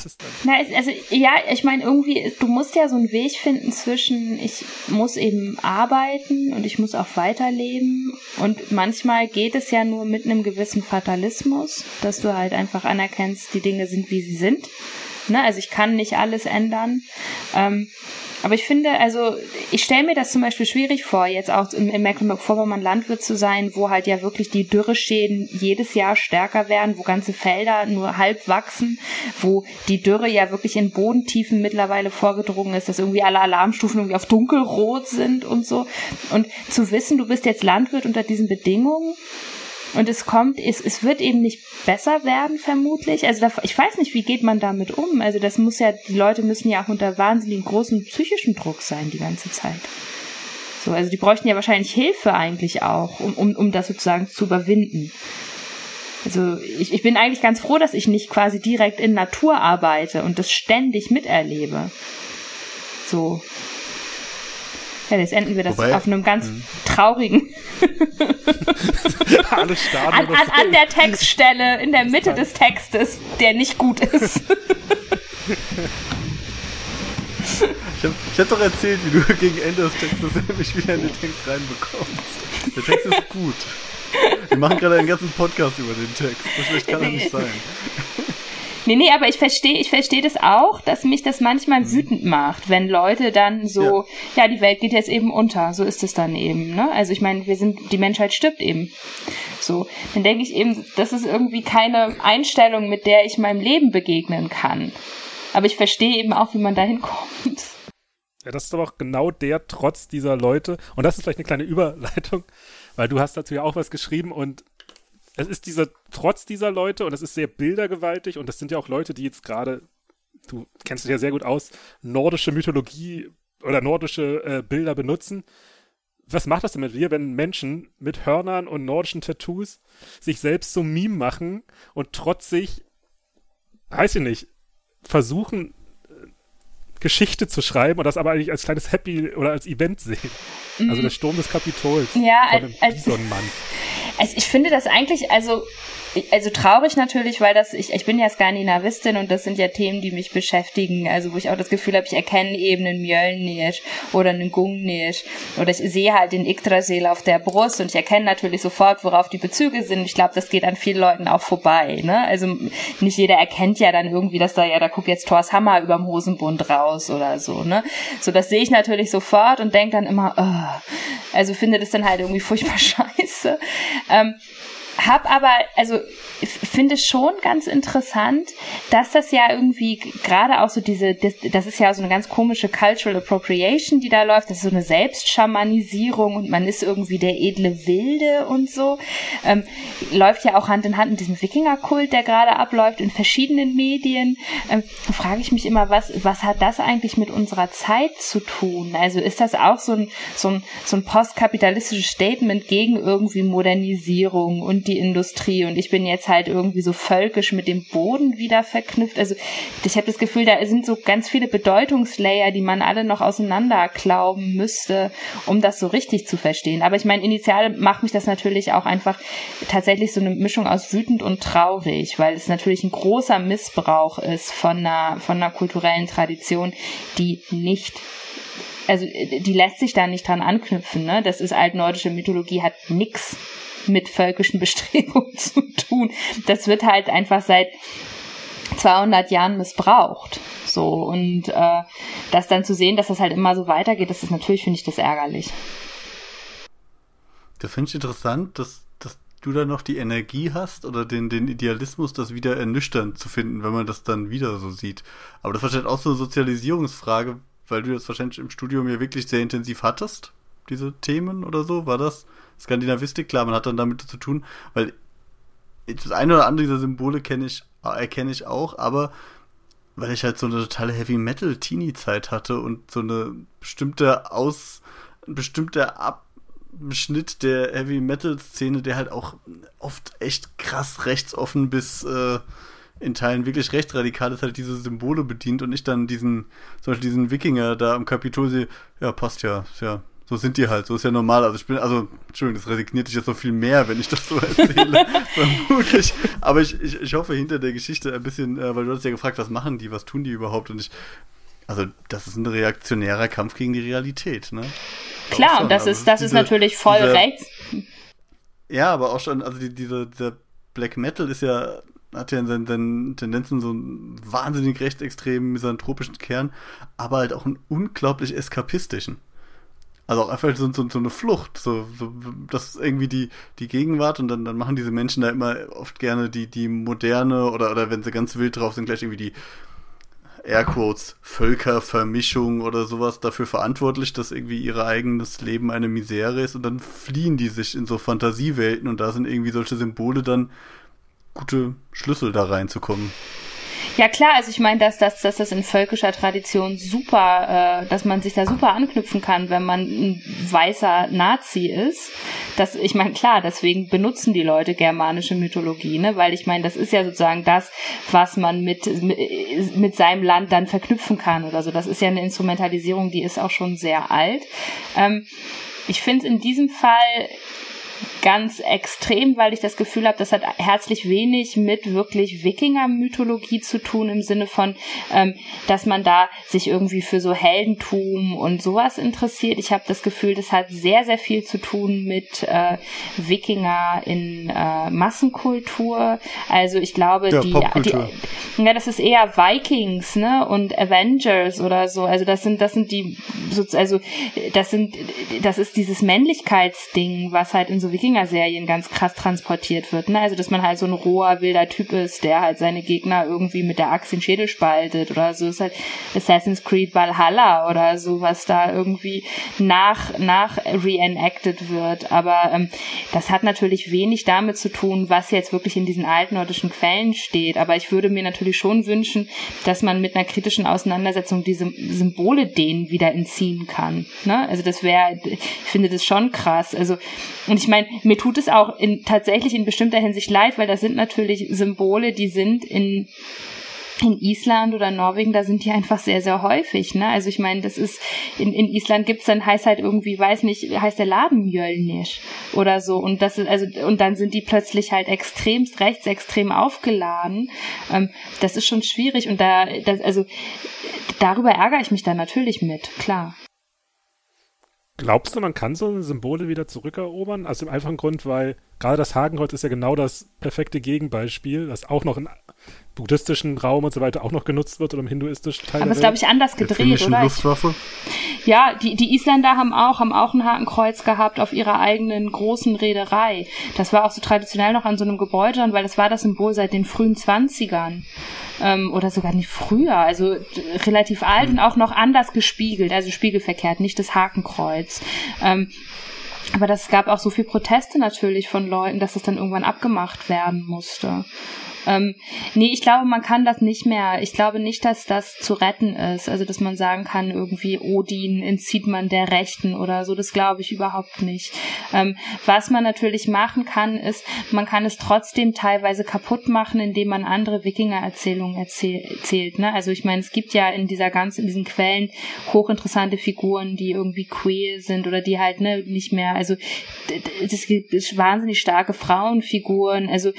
Na, also ja, ich meine irgendwie, du musst ja so einen Weg finden zwischen, ich muss eben arbeiten und ich muss auch weiterleben und manchmal geht es ja nur mit einem gewissen Fatalismus, dass du halt einfach anerkennst, die Dinge sind, wie sie sind. Ne? Also ich kann nicht alles ändern. Ähm, aber ich finde, also ich stelle mir das zum Beispiel schwierig vor, jetzt auch im, im Mecklenburg-Vorpommern Landwirt zu sein, wo halt ja wirklich die Dürreschäden jedes Jahr stärker werden, wo ganze Felder nur halb wachsen, wo die Dürre ja wirklich in Bodentiefen mittlerweile vorgedrungen ist, dass irgendwie alle Alarmstufen irgendwie auf dunkelrot sind und so. Und zu wissen, du bist jetzt Landwirt unter diesen Bedingungen und es kommt, es, es wird eben nicht besser werden, vermutlich. Also da, ich weiß nicht, wie geht man damit um? Also das muss ja, die Leute müssen ja auch unter wahnsinnig großem psychischen Druck sein die ganze Zeit. So, also die bräuchten ja wahrscheinlich Hilfe eigentlich auch, um, um, um das sozusagen zu überwinden. Also ich, ich bin eigentlich ganz froh, dass ich nicht quasi direkt in Natur arbeite und das ständig miterlebe. So. Ja, jetzt enden wir das Wobei, auf einem ganz mh. traurigen. [LAUGHS] Alles starten. An, an, an der Textstelle, in der Mitte des Textes, der nicht gut ist. [LAUGHS] Ich habe hab doch erzählt, wie du [LAUGHS] gegen Ende des Textes nämlich wieder in den Text reinbekommst. Der Text ist gut. Wir machen gerade einen ganzen Podcast über den Text. Das kann doch nicht sein. Nee, nee, aber ich verstehe, ich verstehe das auch, dass mich das manchmal mhm. wütend macht, wenn Leute dann so, ja. ja, die Welt geht jetzt eben unter, so ist es dann eben, ne? Also ich meine, wir sind, die Menschheit stirbt eben. So, dann denke ich eben, das ist irgendwie keine Einstellung, mit der ich meinem Leben begegnen kann. Aber ich verstehe eben auch, wie man da hinkommt. Ja, das ist aber auch genau der Trotz dieser Leute. Und das ist vielleicht eine kleine Überleitung, weil du hast dazu ja auch was geschrieben und es ist dieser, trotz dieser Leute, und es ist sehr bildergewaltig, und das sind ja auch Leute, die jetzt gerade, du kennst dich ja sehr gut aus, nordische Mythologie oder nordische äh, Bilder benutzen. Was macht das denn mit dir, wenn Menschen mit Hörnern und nordischen Tattoos sich selbst so Meme machen und trotzig, weiß ich nicht, versuchen, Geschichte zu schreiben und das aber eigentlich als kleines Happy oder als Event sehen. Also der Sturm des Kapitols ja, von einem als, Bisonmann. [LAUGHS] Also ich finde das eigentlich, also also traurig natürlich, weil das, ich, ich bin ja Skandinavistin und das sind ja Themen, die mich beschäftigen. Also wo ich auch das Gefühl habe, ich erkenne eben einen Mjölnir oder einen Gungnir oder ich sehe halt den Yggdrasil auf der Brust und ich erkenne natürlich sofort, worauf die Bezüge sind. Ich glaube, das geht an vielen Leuten auch vorbei. Ne? Also nicht jeder erkennt ja dann irgendwie, dass da ja, da guckt jetzt Thors Hammer überm Hosenbund raus oder so. Ne? So, das sehe ich natürlich sofort und denke dann immer, oh. also finde das dann halt irgendwie furchtbar [LAUGHS] scheiße. Ähm, hab aber, also finde schon ganz interessant, dass das ja irgendwie gerade auch so diese, das, das, ist ja so eine ganz komische Cultural Appropriation, die da läuft. Das ist so eine Selbstschamanisierung und man ist irgendwie der edle Wilde und so. Ähm, läuft ja auch Hand in Hand mit diesem Wikingerkult, der gerade abläuft in verschiedenen Medien. Ähm, frage ich mich immer, was, was hat das eigentlich mit unserer Zeit zu tun? Also ist das auch so ein, so ein, so ein postkapitalistisches Statement gegen irgendwie Modernisierung und die Industrie? Und ich bin jetzt halt irgendwie so völkisch mit dem Boden wieder verknüpft. Also ich habe das Gefühl, da sind so ganz viele Bedeutungslayer, die man alle noch auseinanderklauben müsste, um das so richtig zu verstehen. Aber ich meine, initial macht mich das natürlich auch einfach tatsächlich so eine Mischung aus wütend und traurig, weil es natürlich ein großer Missbrauch ist von einer, von einer kulturellen Tradition, die nicht also die lässt sich da nicht dran anknüpfen, ne? Das ist altnordische Mythologie, hat nix mit völkischen Bestrebungen [LAUGHS] zu tun. Das wird halt einfach seit 200 Jahren missbraucht. So, und äh, das dann zu sehen, dass das halt immer so weitergeht, das ist natürlich, finde ich, das ärgerlich. Das finde ich interessant, dass, dass du da noch die Energie hast oder den, den Idealismus, das wieder ernüchternd zu finden, wenn man das dann wieder so sieht. Aber das ist wahrscheinlich auch so eine Sozialisierungsfrage, weil du das wahrscheinlich im Studium ja wirklich sehr intensiv hattest, diese Themen oder so. War das? Skandinavistik, klar, man hat dann damit zu tun, weil das eine oder andere dieser Symbole kenne ich, erkenne ich auch, aber weil ich halt so eine totale Heavy Metal Teenie Zeit hatte und so eine bestimmte Aus, ein bestimmter Abschnitt der Heavy Metal Szene, der halt auch oft echt krass rechtsoffen bis äh, in Teilen wirklich rechtsradikal ist, halt diese Symbole bedient und ich dann diesen, zum Beispiel diesen Wikinger da am Kapitol sehe, ja, passt ja, ja so sind die halt, so ist ja normal. Also ich bin, also, Entschuldigung, das resigniert dich jetzt noch viel mehr, wenn ich das so [LAUGHS] erzähle, vermutlich. Aber ich, ich, ich hoffe hinter der Geschichte ein bisschen, äh, weil du hast ja gefragt, was machen die, was tun die überhaupt? Und ich, also das ist ein reaktionärer Kampf gegen die Realität, ne? Klar, und das also, ist, das diese, ist natürlich voll dieser, rechts. Ja, aber auch schon, also die, diese, dieser Black Metal ist ja hat ja in seinen, seinen Tendenzen so einen wahnsinnig rechtsextremen, misanthropischen Kern, aber halt auch einen unglaublich eskapistischen. Also auch einfach so, so, so eine Flucht, so, so das ist irgendwie die, die Gegenwart und dann, dann machen diese Menschen da immer oft gerne die, die moderne oder, oder wenn sie ganz wild drauf sind, gleich irgendwie die Airquotes Völkervermischung oder sowas dafür verantwortlich, dass irgendwie ihr eigenes Leben eine Misere ist und dann fliehen die sich in so Fantasiewelten und da sind irgendwie solche Symbole dann gute Schlüssel da reinzukommen. Ja klar, also ich meine, dass, dass, dass das in völkischer Tradition super, äh, dass man sich da super anknüpfen kann, wenn man ein weißer Nazi ist. Das, ich meine, klar, deswegen benutzen die Leute germanische Mythologie, ne? weil ich meine, das ist ja sozusagen das, was man mit, mit, seinem Land dann verknüpfen kann oder so. Das ist ja eine Instrumentalisierung, die ist auch schon sehr alt. Ähm, ich finde es in diesem Fall ganz extrem, weil ich das Gefühl habe, das hat herzlich wenig mit wirklich Wikinger-Mythologie zu tun, im Sinne von, ähm, dass man da sich irgendwie für so Heldentum und sowas interessiert. Ich habe das Gefühl, das hat sehr, sehr viel zu tun mit äh, Wikinger in äh, Massenkultur. Also ich glaube, ja, die, die, ja, das ist eher Vikings, ne, und Avengers oder so. Also das sind, das sind die, also das sind, das ist dieses Männlichkeitsding, was halt in so Wikinger-Serien ganz krass transportiert wird. Ne? Also, dass man halt so ein roher, wilder Typ ist, der halt seine Gegner irgendwie mit der Axt den Schädel spaltet oder so. Ist halt Assassin's Creed Valhalla oder so, was da irgendwie nach, nach reenacted wird. Aber ähm, das hat natürlich wenig damit zu tun, was jetzt wirklich in diesen alten nordischen Quellen steht. Aber ich würde mir natürlich schon wünschen, dass man mit einer kritischen Auseinandersetzung diese Symbole denen wieder entziehen kann. Ne? Also das wäre, ich finde das schon krass. Also, und ich meine, meine, mir tut es auch in, tatsächlich in bestimmter Hinsicht leid, weil das sind natürlich Symbole, die sind in in Island oder Norwegen, da sind die einfach sehr, sehr häufig, ne? Also ich meine, das ist, in, in Island gibt's dann, heißt halt irgendwie, weiß nicht, heißt der Laden Mjölnisch oder so. Und das ist, also, und dann sind die plötzlich halt extremst rechtsextrem aufgeladen. Ähm, das ist schon schwierig und da, das, also, darüber ärgere ich mich dann natürlich mit, klar. Glaubst du, man kann so Symbole wieder zurückerobern? Aus dem einfachen Grund, weil gerade das Hakenkreuz ist ja genau das perfekte Gegenbeispiel, das auch noch in buddhistischen Raum und so weiter auch noch genutzt wird oder im hinduistischen Teil. Aber es ist, glaube ich, anders gedreht, oder? Luftwaffe? Ja, die, die Isländer haben auch, haben auch ein Hakenkreuz gehabt auf ihrer eigenen großen Reederei. Das war auch so traditionell noch an so einem Gebäude, weil das war das Symbol seit den frühen Zwanzigern. Ähm, oder sogar nicht früher, also relativ alt mhm. und auch noch anders gespiegelt, also spiegelverkehrt, nicht das Hakenkreuz. Ähm, aber das gab auch so viel Proteste natürlich von Leuten, dass das dann irgendwann abgemacht werden musste. Ähm, nee, ich glaube, man kann das nicht mehr. Ich glaube nicht, dass das zu retten ist. Also, dass man sagen kann, irgendwie Odin entzieht man der Rechten oder so. Das glaube ich überhaupt nicht. Ähm, was man natürlich machen kann, ist, man kann es trotzdem teilweise kaputt machen, indem man andere Wikinger-Erzählungen erzähl erzählt. Ne? Also, ich meine, es gibt ja in dieser ganzen, in diesen Quellen hochinteressante Figuren, die irgendwie queer sind oder die halt ne, nicht mehr, also es gibt wahnsinnig starke Frauenfiguren. Also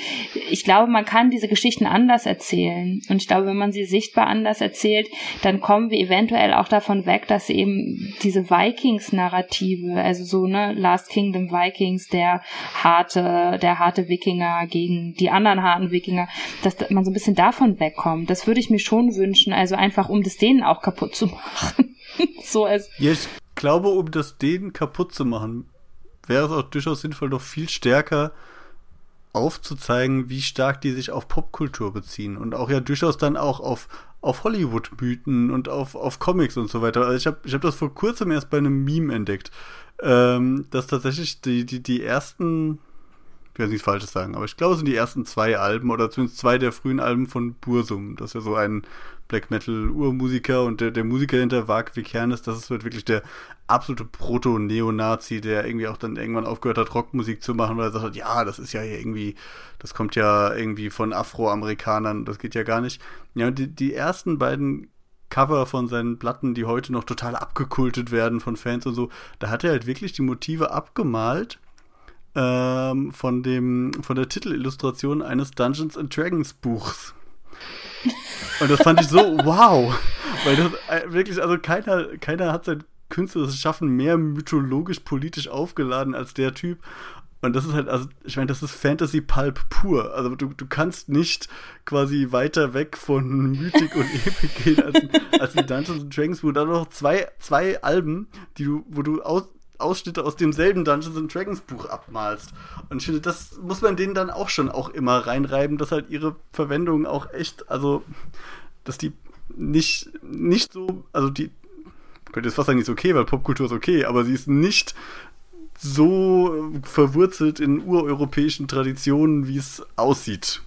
ich glaube, man kann diese Geschichten anders erzählen. Und ich glaube, wenn man sie sichtbar anders erzählt, dann kommen wir eventuell auch davon weg, dass eben diese Vikings-Narrative, also so, ne, Last Kingdom Vikings, der harte, der harte Wikinger gegen die anderen harten Wikinger, dass man so ein bisschen davon wegkommt. Das würde ich mir schon wünschen, also einfach, um das denen auch kaputt zu [LAUGHS] machen. so als. Ja, ich glaube, um das denen kaputt zu machen, wäre es auch durchaus sinnvoll, noch viel stärker aufzuzeigen, wie stark die sich auf Popkultur beziehen und auch ja durchaus dann auch auf, auf Hollywood-Mythen und auf, auf Comics und so weiter. Also ich habe ich hab das vor kurzem erst bei einem Meme entdeckt, ähm, dass tatsächlich die, die, die ersten, ich will nichts Falsches sagen, aber ich glaube, es sind die ersten zwei Alben oder zumindest zwei der frühen Alben von Bursum. Das ist ja so ein Black Metal Urmusiker und der, der Musiker hinter Vag Vikernes, das ist halt wirklich der absolute Proto-Neonazi, der irgendwie auch dann irgendwann aufgehört hat, Rockmusik zu machen, weil er sagt hat, ja, das ist ja irgendwie, das kommt ja irgendwie von Afroamerikanern, das geht ja gar nicht. Ja, die, die ersten beiden Cover von seinen Platten, die heute noch total abgekultet werden von Fans und so, da hat er halt wirklich die Motive abgemalt ähm, von dem, von der Titelillustration eines Dungeons and Dragons Buchs. Und das fand ich so wow, weil das äh, wirklich, also keiner, keiner hat sein künstlerisches Schaffen mehr mythologisch politisch aufgeladen als der Typ. Und das ist halt, also ich meine, das ist Fantasy Pulp pur. Also du, du kannst nicht quasi weiter weg von Mythik und [LAUGHS] Epik gehen als, als in Dungeons Dragons, wo da noch zwei, zwei Alben, die du, wo du aus, Ausschnitte aus demselben Dungeons Dragons Buch abmalst. Und ich finde, das muss man denen dann auch schon auch immer reinreiben, dass halt ihre Verwendung auch echt, also, dass die nicht, nicht so, also die, könnte jetzt fast sagen, ist okay, weil Popkultur ist okay, aber sie ist nicht so verwurzelt in ureuropäischen Traditionen, wie es aussieht.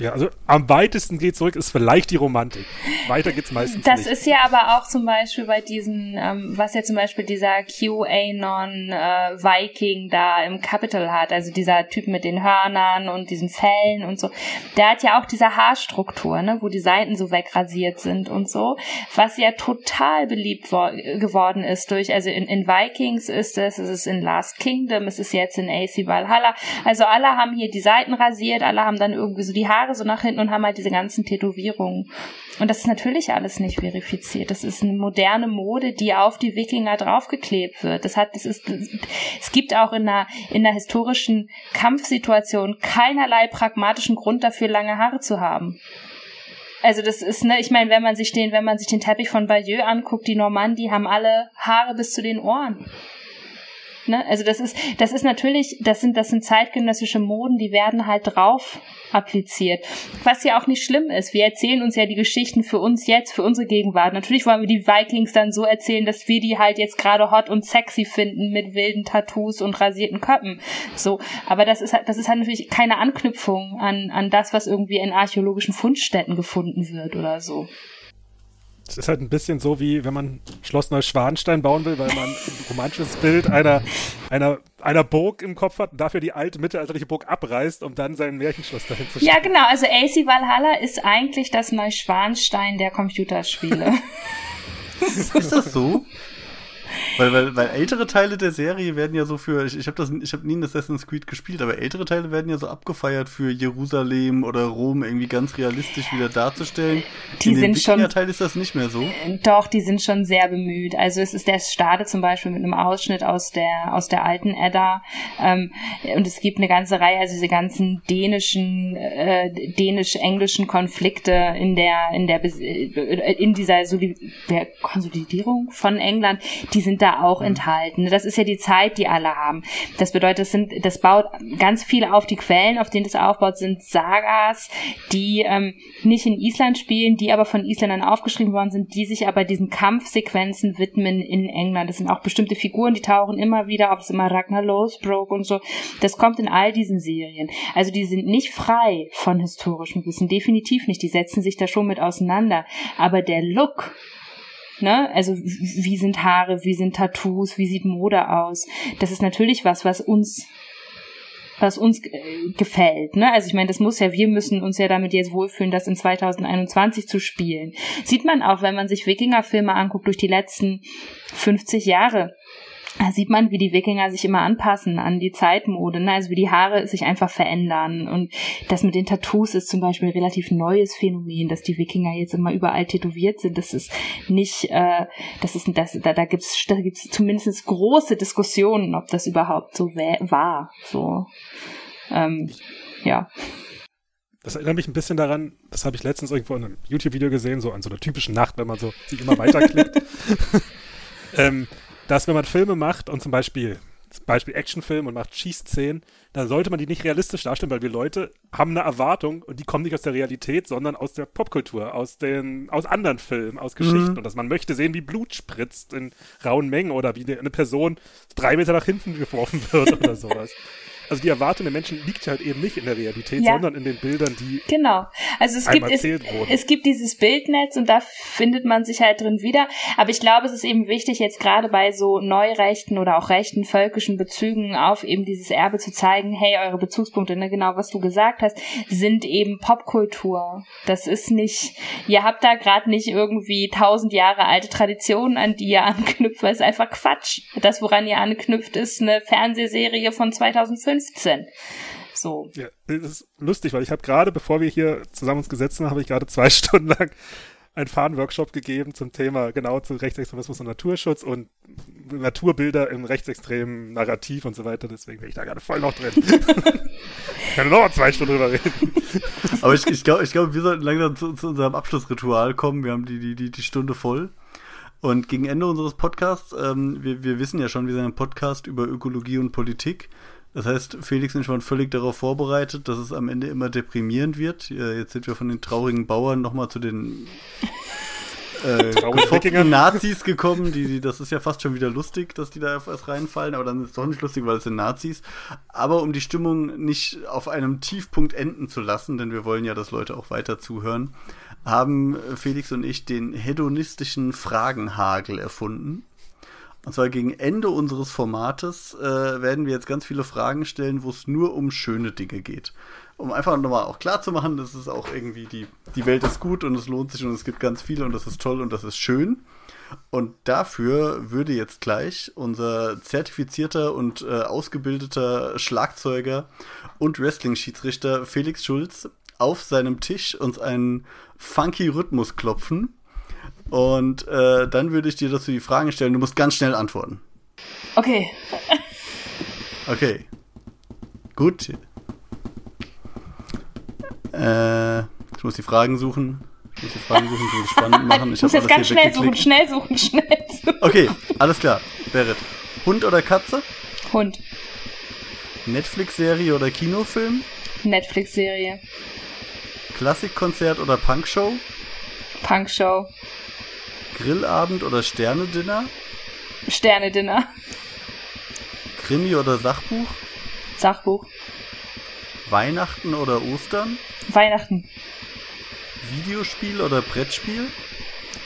Ja, also am weitesten geht zurück ist vielleicht die Romantik. Weiter geht's meistens das nicht. Das ist ja aber auch zum Beispiel bei diesen, ähm, was ja zum Beispiel dieser QAnon äh, Viking da im Capital hat, also dieser Typ mit den Hörnern und diesen Fellen und so, der hat ja auch diese Haarstruktur, ne, wo die Seiten so wegrasiert sind und so, was ja total beliebt geworden ist durch, also in, in Vikings ist es, es ist in Last Kingdom, es ist jetzt in AC Valhalla, also alle haben hier die Seiten rasiert, alle haben dann irgendwie so die Haare Haare so nach hinten und haben halt diese ganzen Tätowierungen. Und das ist natürlich alles nicht verifiziert. Das ist eine moderne Mode, die auf die Wikinger draufgeklebt wird. Das hat, das ist, es gibt auch in einer, in einer historischen Kampfsituation keinerlei pragmatischen Grund dafür, lange Haare zu haben. Also das ist, ne, ich meine, wenn man sich den, wenn man sich den Teppich von Bayeux anguckt, die Normannen, die haben alle Haare bis zu den Ohren. Ne? Also das ist, das ist natürlich, das sind, das sind zeitgenössische Moden, die werden halt drauf appliziert. Was ja auch nicht schlimm ist. Wir erzählen uns ja die Geschichten für uns jetzt, für unsere Gegenwart. Natürlich wollen wir die Vikings dann so erzählen, dass wir die halt jetzt gerade hot und sexy finden mit wilden Tattoos und rasierten Köppen. So. Aber das ist halt, das ist halt natürlich keine Anknüpfung an, an das, was irgendwie in archäologischen Fundstätten gefunden wird oder so. Es ist halt ein bisschen so, wie wenn man Schloss Neuschwanstein bauen will, weil man ein romantisches Bild einer, einer einer Burg im Kopf hat und dafür die alte mittelalterliche Burg abreißt, um dann sein Märchenschloss dahin zu stellen. Ja, genau. Also AC Valhalla ist eigentlich das Neuschwanstein der Computerspiele. [LAUGHS] ist das so? Weil, weil, weil ältere Teile der Serie werden ja so für, ich, ich habe das, ich habe nie in Assassin's Creed gespielt, aber ältere Teile werden ja so abgefeiert für Jerusalem oder Rom irgendwie ganz realistisch wieder darzustellen. Die in sind schon. Teil ist das nicht mehr so. Doch, die sind schon sehr bemüht. Also es ist der startet zum Beispiel mit einem Ausschnitt aus der aus der alten Edda ähm, und es gibt eine ganze Reihe, also diese ganzen dänischen, äh, dänisch-englischen Konflikte in der in der äh, in dieser Solid der Konsolidierung von England, die sind da auch mhm. enthalten. Das ist ja die Zeit, die alle haben. Das bedeutet, das sind, das baut ganz viel auf die Quellen, auf denen das aufbaut, sind Sagas, die ähm, nicht in Island spielen, die aber von Isländern aufgeschrieben worden sind, die sich aber diesen Kampfsequenzen widmen in England. Das sind auch bestimmte Figuren, die tauchen immer wieder, ob es immer Ragnar Lothbrok und so. Das kommt in all diesen Serien. Also die sind nicht frei von historischem Wissen, definitiv nicht. Die setzen sich da schon mit auseinander. Aber der Look Ne? Also wie sind Haare, wie sind Tattoos, wie sieht Mode aus? Das ist natürlich was, was uns was uns äh, gefällt. Ne? Also ich meine, das muss ja, wir müssen uns ja damit jetzt wohlfühlen, das in 2021 zu spielen. Sieht man auch, wenn man sich Wikinger-Filme anguckt durch die letzten 50 Jahre. Da sieht man, wie die Wikinger sich immer anpassen an die Zeitmode, ne? also wie die Haare sich einfach verändern. Und das mit den Tattoos ist zum Beispiel ein relativ neues Phänomen, dass die Wikinger jetzt immer überall tätowiert sind. Das ist nicht, äh, das ist, das, da, da gibt's, da gibt's zumindest große Diskussionen, ob das überhaupt so war. So, ähm, ja. Das erinnert mich ein bisschen daran, das habe ich letztens irgendwo in einem YouTube-Video gesehen, so an so einer typischen Nacht, wenn man so sich immer weiterklickt. [LAUGHS] ähm, dass wenn man Filme macht und zum Beispiel zum Beispiel Actionfilm und macht Schießszenen, dann sollte man die nicht realistisch darstellen, weil wir Leute haben eine Erwartung und die kommen nicht aus der Realität, sondern aus der Popkultur, aus den, aus anderen Filmen, aus Geschichten. Mhm. Und dass man möchte sehen, wie Blut spritzt in rauen Mengen oder wie eine Person drei Meter nach hinten [LAUGHS] geworfen wird oder sowas also die Erwartung der Menschen liegt halt eben nicht in der Realität, ja. sondern in den Bildern, die genau. Also es gibt es, es gibt dieses Bildnetz und da findet man sich halt drin wieder. Aber ich glaube, es ist eben wichtig, jetzt gerade bei so neurechten oder auch rechten völkischen Bezügen auf eben dieses Erbe zu zeigen, hey, eure Bezugspunkte, ne, genau was du gesagt hast, sind eben Popkultur. Das ist nicht, ihr habt da gerade nicht irgendwie tausend Jahre alte Traditionen, an die ihr [LAUGHS] anknüpft, weil es einfach Quatsch. Das, woran ihr anknüpft, ist eine Fernsehserie von 2005 15. So. Ja, das ist lustig, weil ich habe gerade, bevor wir hier zusammen uns gesetzt haben, habe ich gerade zwei [LAUGHS] Stunden lang einen Fahnenworkshop gegeben zum Thema genau zu Rechtsextremismus und Naturschutz und Naturbilder im rechtsextremen Narrativ und so weiter. Deswegen bin ich da gerade voll noch drin. [LAUGHS] ich kann noch zwei Stunden drüber reden. [LAUGHS] Aber ich, ich glaube, ich glaub, wir sollten langsam zu, zu, unserem Abschlussritual kommen. Wir haben die, die, die, die Stunde voll. Und gegen Ende unseres Podcasts, ähm, wir, wir wissen ja schon, wir sind ein Podcast über Ökologie und Politik. Das heißt, Felix ist schon völlig darauf vorbereitet, dass es am Ende immer deprimierend wird. Jetzt sind wir von den traurigen Bauern nochmal zu den [LAUGHS] äh, Nazis gekommen. Die, die, das ist ja fast schon wieder lustig, dass die da erst reinfallen, aber dann ist es doch nicht lustig, weil es sind Nazis. Aber um die Stimmung nicht auf einem Tiefpunkt enden zu lassen, denn wir wollen ja, dass Leute auch weiter zuhören, haben Felix und ich den hedonistischen Fragenhagel erfunden. Und zwar gegen Ende unseres Formates äh, werden wir jetzt ganz viele Fragen stellen, wo es nur um schöne Dinge geht. Um einfach nochmal auch klar zu machen, dass es auch irgendwie die, die Welt ist gut und es lohnt sich und es gibt ganz viele und das ist toll und das ist schön. Und dafür würde jetzt gleich unser zertifizierter und äh, ausgebildeter Schlagzeuger und Wrestling-Schiedsrichter Felix Schulz auf seinem Tisch uns einen funky Rhythmus klopfen und äh, dann würde ich dir dazu die Fragen stellen. Du musst ganz schnell antworten. Okay. okay. Gut. Äh, ich muss die Fragen suchen. Ich muss die Fragen suchen, ich muss spannend machen. Ich muss jetzt ganz schnell suchen, schnell suchen, schnell suchen. Okay, alles klar. Berit. Hund oder Katze? Hund. Netflix-Serie oder Kinofilm? Netflix-Serie. Klassikkonzert oder Punkshow? Punkshow. Grillabend oder Sternedinner? Sternedinner. Krimi oder Sachbuch? Sachbuch. Weihnachten oder Ostern? Weihnachten. Videospiel oder Brettspiel?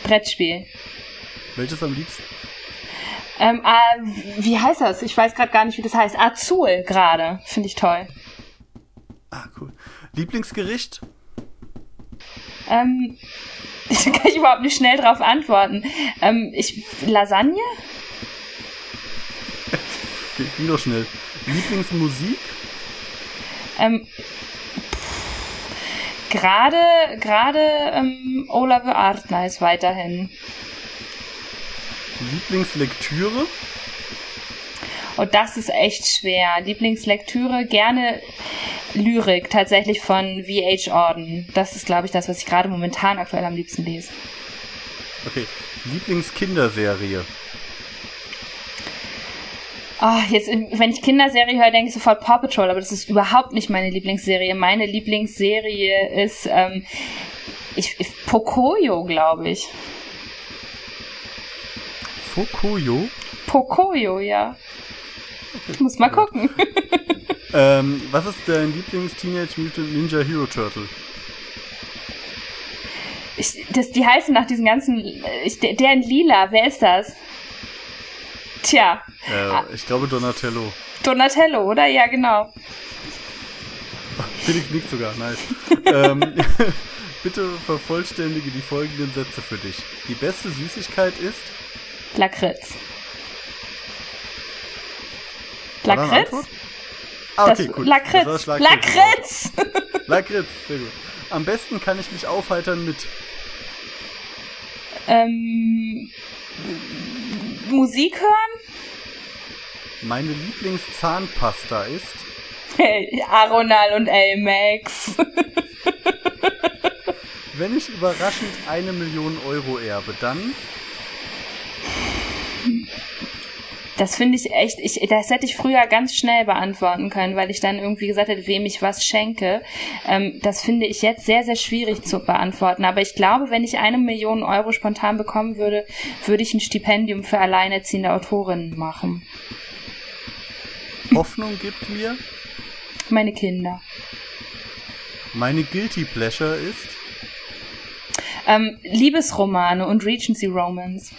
Brettspiel. Welches am liebsten? Ähm, äh, wie heißt das? Ich weiß gerade gar nicht, wie das heißt. Azul gerade. Finde ich toll. Ah, cool. Lieblingsgericht? Ähm, [LAUGHS] da kann ich überhaupt nicht schnell drauf antworten. Ähm, ich, Lasagne? Ge- Ging doch schnell. Lieblingsmusik? Ähm, gerade, gerade ähm, Olave Artner ist weiterhin. Lieblingslektüre? Und das ist echt schwer. Lieblingslektüre, gerne Lyrik, tatsächlich von V.H. Orden. Das ist, glaube ich, das, was ich gerade momentan aktuell am liebsten lese. Okay. Lieblingskinderserie? Ah, jetzt, wenn ich Kinderserie höre, denke ich sofort Paw Patrol, aber das ist überhaupt nicht meine Lieblingsserie. Meine Lieblingsserie ist ähm, ich, ich, Pocoyo, glaube ich. Fokoyo? Pocoyo, ja. Ich [LAUGHS] muss mal gucken. [LAUGHS] Ähm, was ist dein Lieblings-Teenage Mutant Ninja Hero Turtle? Ich, das, die heißen nach diesen ganzen. Ich, der, der in Lila, wer ist das? Tja, Äh, ich glaube Donatello. Donatello, oder? Ja, genau. Felix nickt sogar, nice. [LAUGHS] ähm, bitte vervollständige die folgenden Sätze für dich. Die beste Süßigkeit ist. Lakritz. Lakritz? Ah, okay, das, gut. Lakritz. Lakritz! Lakritz, sehr gut. Am besten kann ich mich aufheitern mit. ähm, Musik hören? Meine Lieblingszahnpasta ist. Hey, [LAUGHS] Aronal und Elmex. Wenn ich überraschend eine Million Euro erbe, dann. Das finde ich echt, ich, das hätte ich früher ganz schnell beantworten können, weil ich dann irgendwie gesagt hätte, wem ich was schenke. Ähm, das finde ich jetzt sehr, sehr schwierig zu beantworten. Aber ich glaube, wenn ich eine Million Euro spontan bekommen würde, würde ich ein Stipendium für alleinerziehende Autorinnen machen. Hoffnung gibt mir. Meine Kinder. Meine Guilty Pleasure ist. Ähm, Liebesromane und Regency Romance.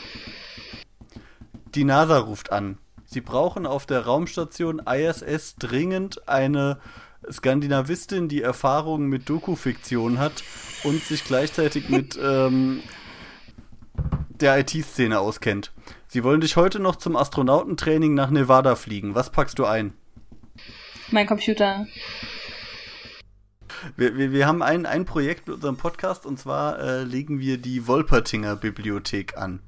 Die NASA ruft an. Sie brauchen auf der Raumstation ISS dringend eine Skandinavistin, die Erfahrungen mit Dokufiktion hat und sich gleichzeitig mit ähm, der IT-Szene auskennt. Sie wollen dich heute noch zum Astronautentraining nach Nevada fliegen. Was packst du ein? Mein Computer. Wir, wir, wir haben ein, ein Projekt mit unserem Podcast und zwar äh, legen wir die Wolpertinger Bibliothek an.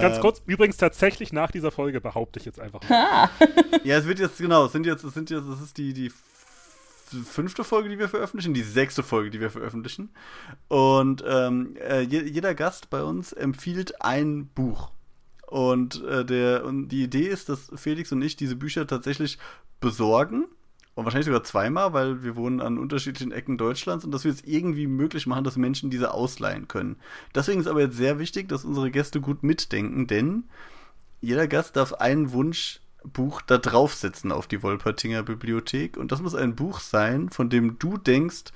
Ganz Ähm, kurz, übrigens tatsächlich nach dieser Folge behaupte ich jetzt einfach mal. [LAUGHS] Ja, es wird jetzt, genau, es sind jetzt, es sind jetzt, es ist die, die fünfte Folge, die wir veröffentlichen, die sechste Folge, die wir veröffentlichen. Und ähm, äh, je, jeder Gast bei uns empfiehlt ein Buch. Und, äh, der, und die Idee ist, dass Felix und ich diese Bücher tatsächlich besorgen. Und wahrscheinlich sogar zweimal, weil wir wohnen an unterschiedlichen Ecken Deutschlands und dass wir es irgendwie möglich machen, dass Menschen diese ausleihen können. Deswegen ist aber jetzt sehr wichtig, dass unsere Gäste gut mitdenken, denn jeder Gast darf ein Wunschbuch da draufsetzen auf die Wolpertinger Bibliothek. Und das muss ein Buch sein, von dem du denkst,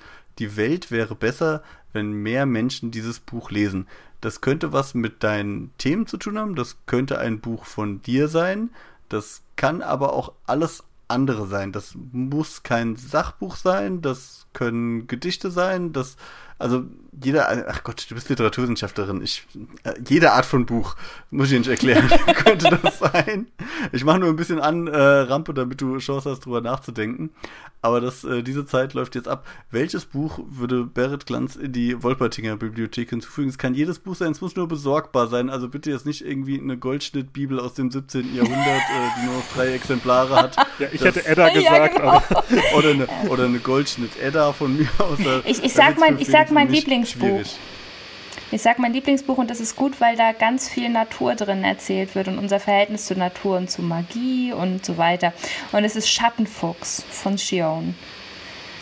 die Welt wäre besser, wenn mehr Menschen dieses Buch lesen. Das könnte was mit deinen Themen zu tun haben, das könnte ein Buch von dir sein, das kann aber auch alles andere sein. Das muss kein Sachbuch sein, das können Gedichte sein, das also jeder, ach Gott, du bist Literaturwissenschaftlerin. Ich, äh, jede Art von Buch, muss ich dir nicht erklären, [LAUGHS] könnte das sein. Ich mache nur ein bisschen an äh, Rampe, damit du Chance hast, drüber nachzudenken. Aber das, äh, diese Zeit läuft jetzt ab. Welches Buch würde Berit Glanz in die Wolpertinger Bibliothek hinzufügen? Es kann jedes Buch sein, es muss nur besorgbar sein. Also bitte jetzt nicht irgendwie eine Goldschnittbibel aus dem 17. Jahrhundert, äh, die nur noch drei Exemplare hat. [LAUGHS] Ja, ich Das- hätte Edda Ja, gesagt, genau. aber oder eine, oder eine Goldschnitt-Edda von mir aus. Da- Ich- ich sag für ich sag mein Lieblingsbuch. Ich sag mein Lieblingsbuch und das ist gut, weil da ganz viel Natur drin erzählt wird und unser Verhältnis zur Natur und zu Magie und so weiter. Und es ist Schattenfuchs von Shion.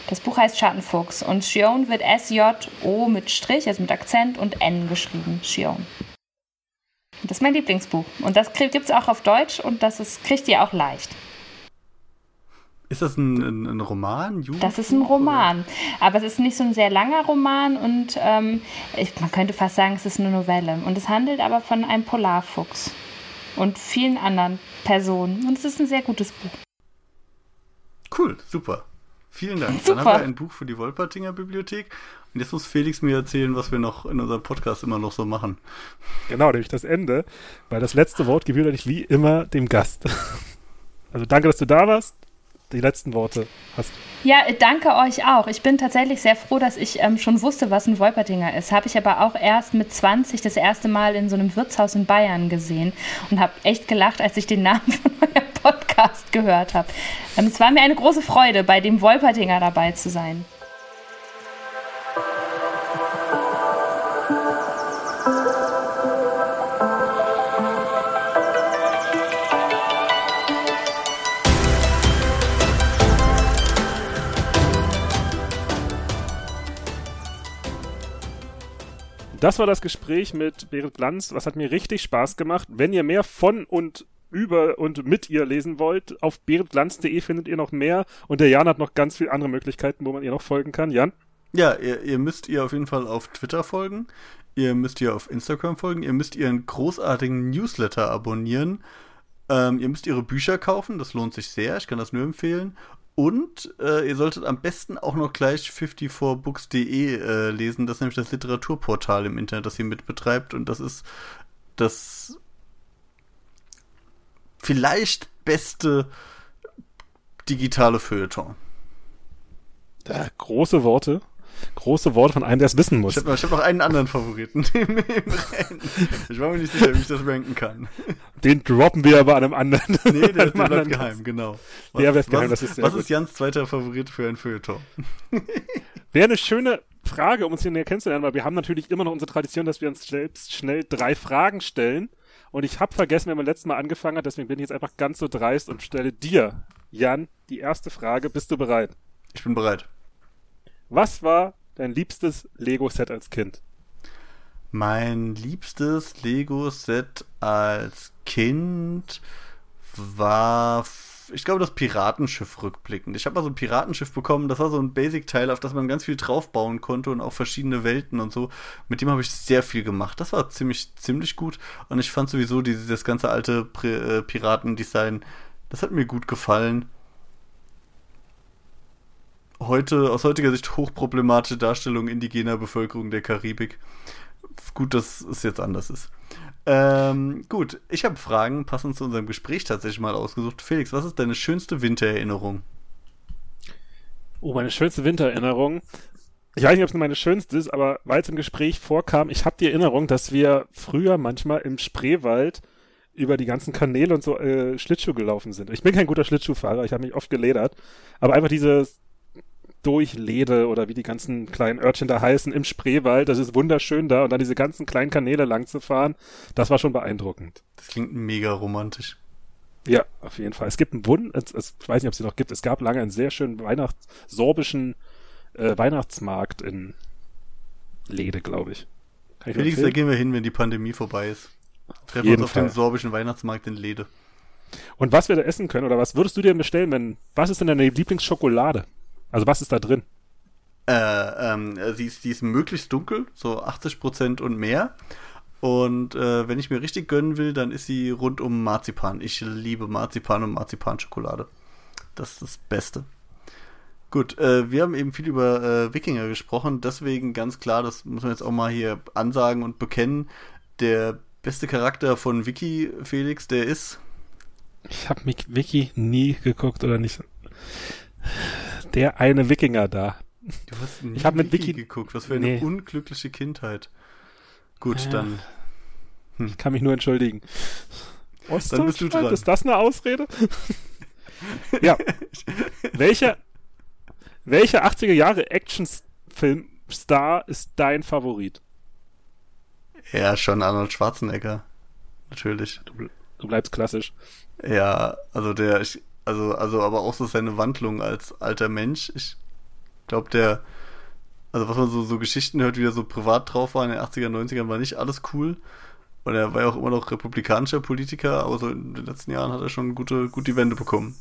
Das Buch heißt Schattenfuchs und Shion wird S-J-O mit Strich, also mit Akzent und N geschrieben. Shion. Das ist mein Lieblingsbuch. Und das gibt es auch auf Deutsch und das ist, kriegt ihr auch leicht. Ist das ein, ein, ein Roman? Jugend Das ist ein Roman. Aber es ist nicht so ein sehr langer Roman und ähm, ich, man könnte fast sagen, es ist eine Novelle. Und es handelt aber von einem Polarfuchs. und vielen anderen Personen. Und es ist ein sehr gutes Buch. Cool, super. Vielen Dank. Super. Dann haben wir ein Buch für die Wolpertinger Bibliothek. Und jetzt muss Felix mir erzählen, was wir noch in unserem Podcast immer noch so machen. Genau, nämlich das Ende, weil das letzte Wort gebührt eigentlich wie immer dem Gast. [LAUGHS] Also danke, dass du da warst. Die letzten Worte hast. Ja, danke euch auch. Ich bin tatsächlich sehr froh, dass ich ähm, schon wusste, was ein Wolpertinger ist. Habe ich aber auch erst mit 20 das erste Mal in so einem Wirtshaus in Bayern gesehen und habe echt gelacht, als ich den Namen [LAUGHS] von eurem Podcast gehört habe. Ähm, es war mir eine große Freude, bei dem Wolpertinger dabei zu sein. Das war das Gespräch mit Berit Glanz. Was hat mir richtig Spaß gemacht. Wenn ihr mehr von und über und mit ihr lesen wollt, auf beritglanz.de findet ihr noch mehr. Und der Jan hat noch ganz viele andere Möglichkeiten, wo man ihr noch folgen kann. Jan? Ja, ihr, ihr müsst ihr auf jeden Fall auf Twitter folgen. Ihr müsst ihr auf Instagram folgen. Ihr müsst ihren großartigen Newsletter abonnieren. Ähm, ihr müsst ihre Bücher kaufen. Das lohnt sich sehr. Ich kann das nur empfehlen. Und äh, ihr solltet am besten auch noch gleich 54books.de äh, lesen. Das ist nämlich das Literaturportal im Internet, das ihr mitbetreibt. Und das ist das vielleicht beste digitale Feuilleton. Da, große Worte. Große Worte von einem, der es wissen muss. Ich habe hab noch einen anderen Favoriten [LAUGHS] im, im Rennen. Ich war mir nicht sicher, wie ich das ranken kann. [LAUGHS] Den droppen wir aber an einem anderen. Nee, der, [LAUGHS] der bleibt geheim, Gast. genau. Der bleibt was, geheim, das ist sehr was gut. ist Jans zweiter Favorit für ein Feuilleton? Wäre eine schöne Frage, um uns hier näher kennenzulernen, weil wir haben natürlich immer noch unsere Tradition, dass wir uns selbst schnell drei Fragen stellen. Und ich habe vergessen, wer beim letzten Mal angefangen hat, deswegen bin ich jetzt einfach ganz so dreist und stelle dir, Jan, die erste Frage. Bist du bereit? Ich bin bereit. Was war dein liebstes Lego-Set als Kind? Mein liebstes Lego-Set als Kind war, ich glaube, das Piratenschiff rückblickend. Ich habe mal so ein Piratenschiff bekommen, das war so ein Basic-Teil, auf das man ganz viel draufbauen konnte und auch verschiedene Welten und so. Mit dem habe ich sehr viel gemacht. Das war ziemlich, ziemlich gut. Und ich fand sowieso dieses ganze alte äh, Piratendesign, das hat mir gut gefallen. Heute, aus heutiger Sicht hochproblematische Darstellung indigener Bevölkerung der Karibik. Gut, dass es jetzt anders ist. Ähm, gut, ich habe Fragen passend zu unserem Gespräch tatsächlich mal ausgesucht. Felix, was ist deine schönste Wintererinnerung? Oh, meine schönste Wintererinnerung. Ich weiß nicht, ob es meine schönste ist, aber weil es im Gespräch vorkam, ich habe die Erinnerung, dass wir früher manchmal im Spreewald über die ganzen Kanäle und so äh, Schlittschuh gelaufen sind. Ich bin kein guter Schlittschuhfahrer, ich habe mich oft geledert, aber einfach dieses Durchlede oder wie die ganzen kleinen Örtchen da heißen im Spreewald, das ist wunderschön da und dann diese ganzen kleinen Kanäle lang zu fahren, das war schon beeindruckend. Das klingt mega romantisch. Ja, auf jeden Fall. Es gibt einen Wund, ich weiß nicht, ob es sie noch gibt. Es gab lange einen sehr schönen Weihnachts sorbischen äh, Weihnachtsmarkt in Lede, glaube ich. Kann ich Felix, da gehen wir hin, wenn die Pandemie vorbei ist. Treffen jeden uns auf dem Fall. sorbischen Weihnachtsmarkt in Lede. Und was wir da essen können, oder was würdest du dir bestellen, wenn, was ist denn deine Lieblingsschokolade? Also was ist da drin? Äh, ähm, sie, ist, die ist möglichst dunkel, so 80% und mehr. Und äh, wenn ich mir richtig gönnen will, dann ist sie rund um Marzipan. Ich liebe Marzipan und Marzipanschokolade. Das ist das Beste. Gut, äh, wir haben eben viel über äh, Wikinger gesprochen, deswegen ganz klar, das muss man jetzt auch mal hier ansagen und bekennen. Der beste Charakter von Wiki, Felix, der ist. Ich habe mich Wiki nie geguckt oder nicht. Der eine Wikinger da. Du hast nie Ich hab mit Wiki- geguckt, was für eine Nee. unglückliche Kindheit. Gut, Ja. dann. Ich kann mich nur entschuldigen. Dann bist du dran. Ist das eine Ausrede? [LAUGHS] ja. Welcher, welcher 80er Jahre Actionfilmstar ist dein Favorit? Ja, schon Arnold Schwarzenegger. Natürlich. Du, du bleibst klassisch. Ja, also der, ich, also, also aber auch so seine Wandlung als alter Mensch. Ich glaube, der, also was man so, so Geschichten hört, wie er so privat drauf war in den 80er, 90ern, war nicht alles cool. Und er war ja auch immer noch republikanischer Politiker, aber so in den letzten Jahren hat er schon gute, gut die Wende bekommen.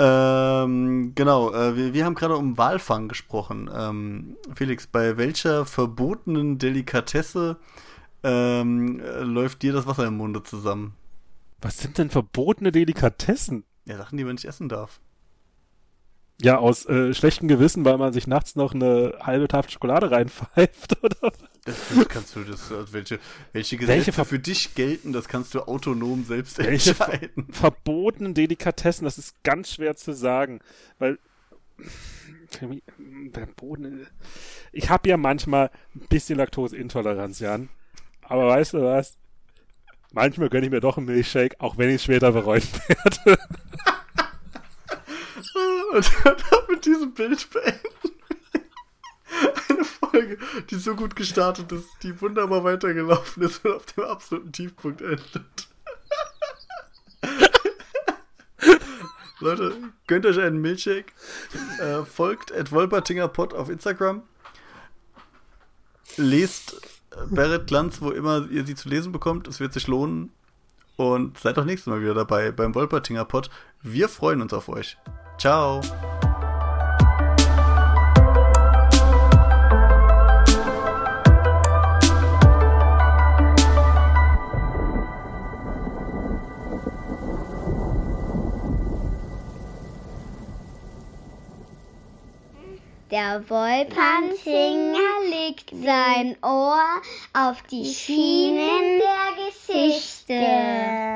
Ähm, genau, äh, wir, wir haben gerade um Walfang gesprochen. Ähm, Felix, bei welcher verbotenen Delikatesse ähm, äh, läuft dir das Wasser im Munde zusammen? Was sind denn verbotene Delikatessen? Ja, Sachen, die man nicht essen darf. Ja, aus äh, schlechtem Gewissen, weil man sich nachts noch eine halbe Tafel Schokolade reinpfeift, [LAUGHS] oder? Das, das kannst du, das, welche, welche Gesetze Welche ver- für dich gelten, das kannst du autonom selbst Welche ver entscheiden. verbotenen Delikatessen, das ist ganz schwer zu sagen, weil verboten. Ich habe ja manchmal ein bisschen Laktoseintoleranz, Jan. Aber weißt du was? Manchmal gönne ich mir doch einen Milchshake, auch wenn ich es später bereuen [LAUGHS] werde. [LAUGHS] Und dann mit diesem Bild beenden. Eine Folge, die so gut gestartet ist, die wunderbar weitergelaufen ist und auf dem absoluten Tiefpunkt endet. [LAUGHS] Leute, gönnt euch einen Milchshake. Äh, folgt at Wolpertingerpod auf Instagram. Lest Barrett Glanz, wo immer ihr sie zu lesen bekommt. Es wird sich lohnen. Und seid auch nächstes Mal wieder dabei beim Wolpertinger Pod. Wir freuen uns auf euch. Ciao. Der Wolpertinger legt sein Ohr auf die Schienen der Geschichte.